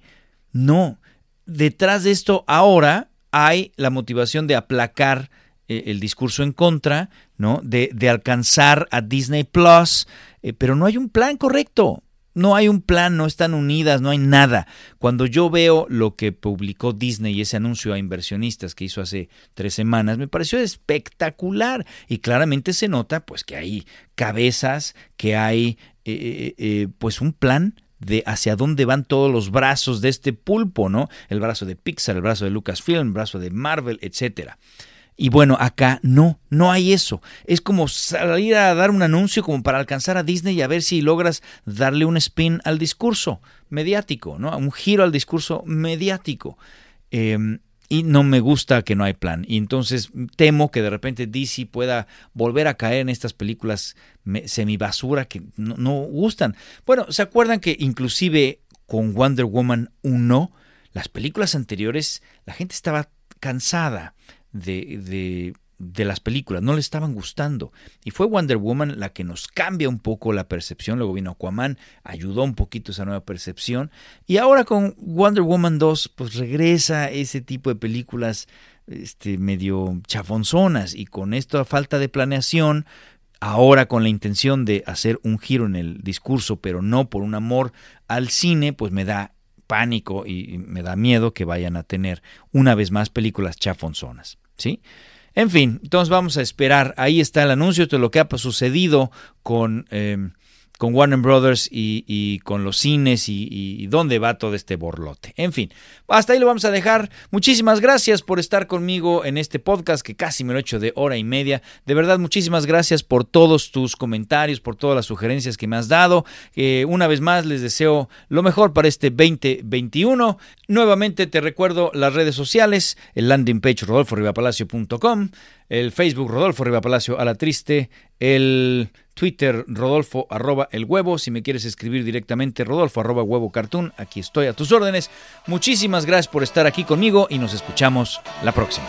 no, detrás de esto ahora hay la motivación de aplacar eh, el discurso en contra, ¿no? De, alcanzar a Disney Plus, eh, pero no hay un plan correcto. No hay un plan, no están unidas, no hay nada. Cuando yo veo lo que publicó Disney y ese anuncio a inversionistas que hizo hace tres semanas, me pareció espectacular. Y claramente se nota pues que hay cabezas, que hay eh, pues un plan de hacia dónde van todos los brazos de este pulpo, ¿no? El brazo de Pixar, el brazo de Lucasfilm, el brazo de Marvel, etcétera. Y bueno, acá no, no hay eso. Es como salir a dar un anuncio como para alcanzar a Disney y a ver si logras darle un spin al discurso mediático, ¿no? Un giro al discurso mediático. Em, y no me gusta que no hay plan. Y entonces temo que de repente DC pueda volver a caer en estas películas semibasura que no, gustan. Bueno, ¿se acuerdan que inclusive con Wonder Woman 1, las películas anteriores, la gente estaba cansada de de las películas, no le estaban gustando. Y fue Wonder Woman la que nos cambia un poco la percepción, luego vino Aquaman, ayudó un poquito esa nueva percepción. Y ahora con Wonder Woman 2, pues regresa ese tipo de películas este, medio chafonzonas y con esta falta de planeación, ahora con la intención de hacer un giro en el discurso, pero no por un amor al cine, pues me da pánico y me da miedo que vayan a tener una vez más películas chafonzonas, ¿sí? En fin, entonces vamos a esperar. Ahí está el anuncio de lo que ha sucedido con... Eh, con Warner Brothers y, con los cines y, dónde va todo este borlote. En fin, hasta ahí lo vamos a dejar. Muchísimas gracias por estar conmigo en este podcast que casi me lo he hecho de hora y media. De verdad, muchísimas gracias por todos tus comentarios, por todas las sugerencias que me has dado. Eh, una vez más, les deseo lo mejor para este 2021. Nuevamente te recuerdo las redes sociales, el landing page rodolforribapalacio.com, el Facebook Rodolfo Riva Palacio a la Triste, el Twitter Rodolfo arroba el huevo, si me quieres escribir directamente Rodolfo arroba huevo cartoon, aquí estoy a tus órdenes. Muchísimas gracias por estar aquí conmigo y nos escuchamos la próxima.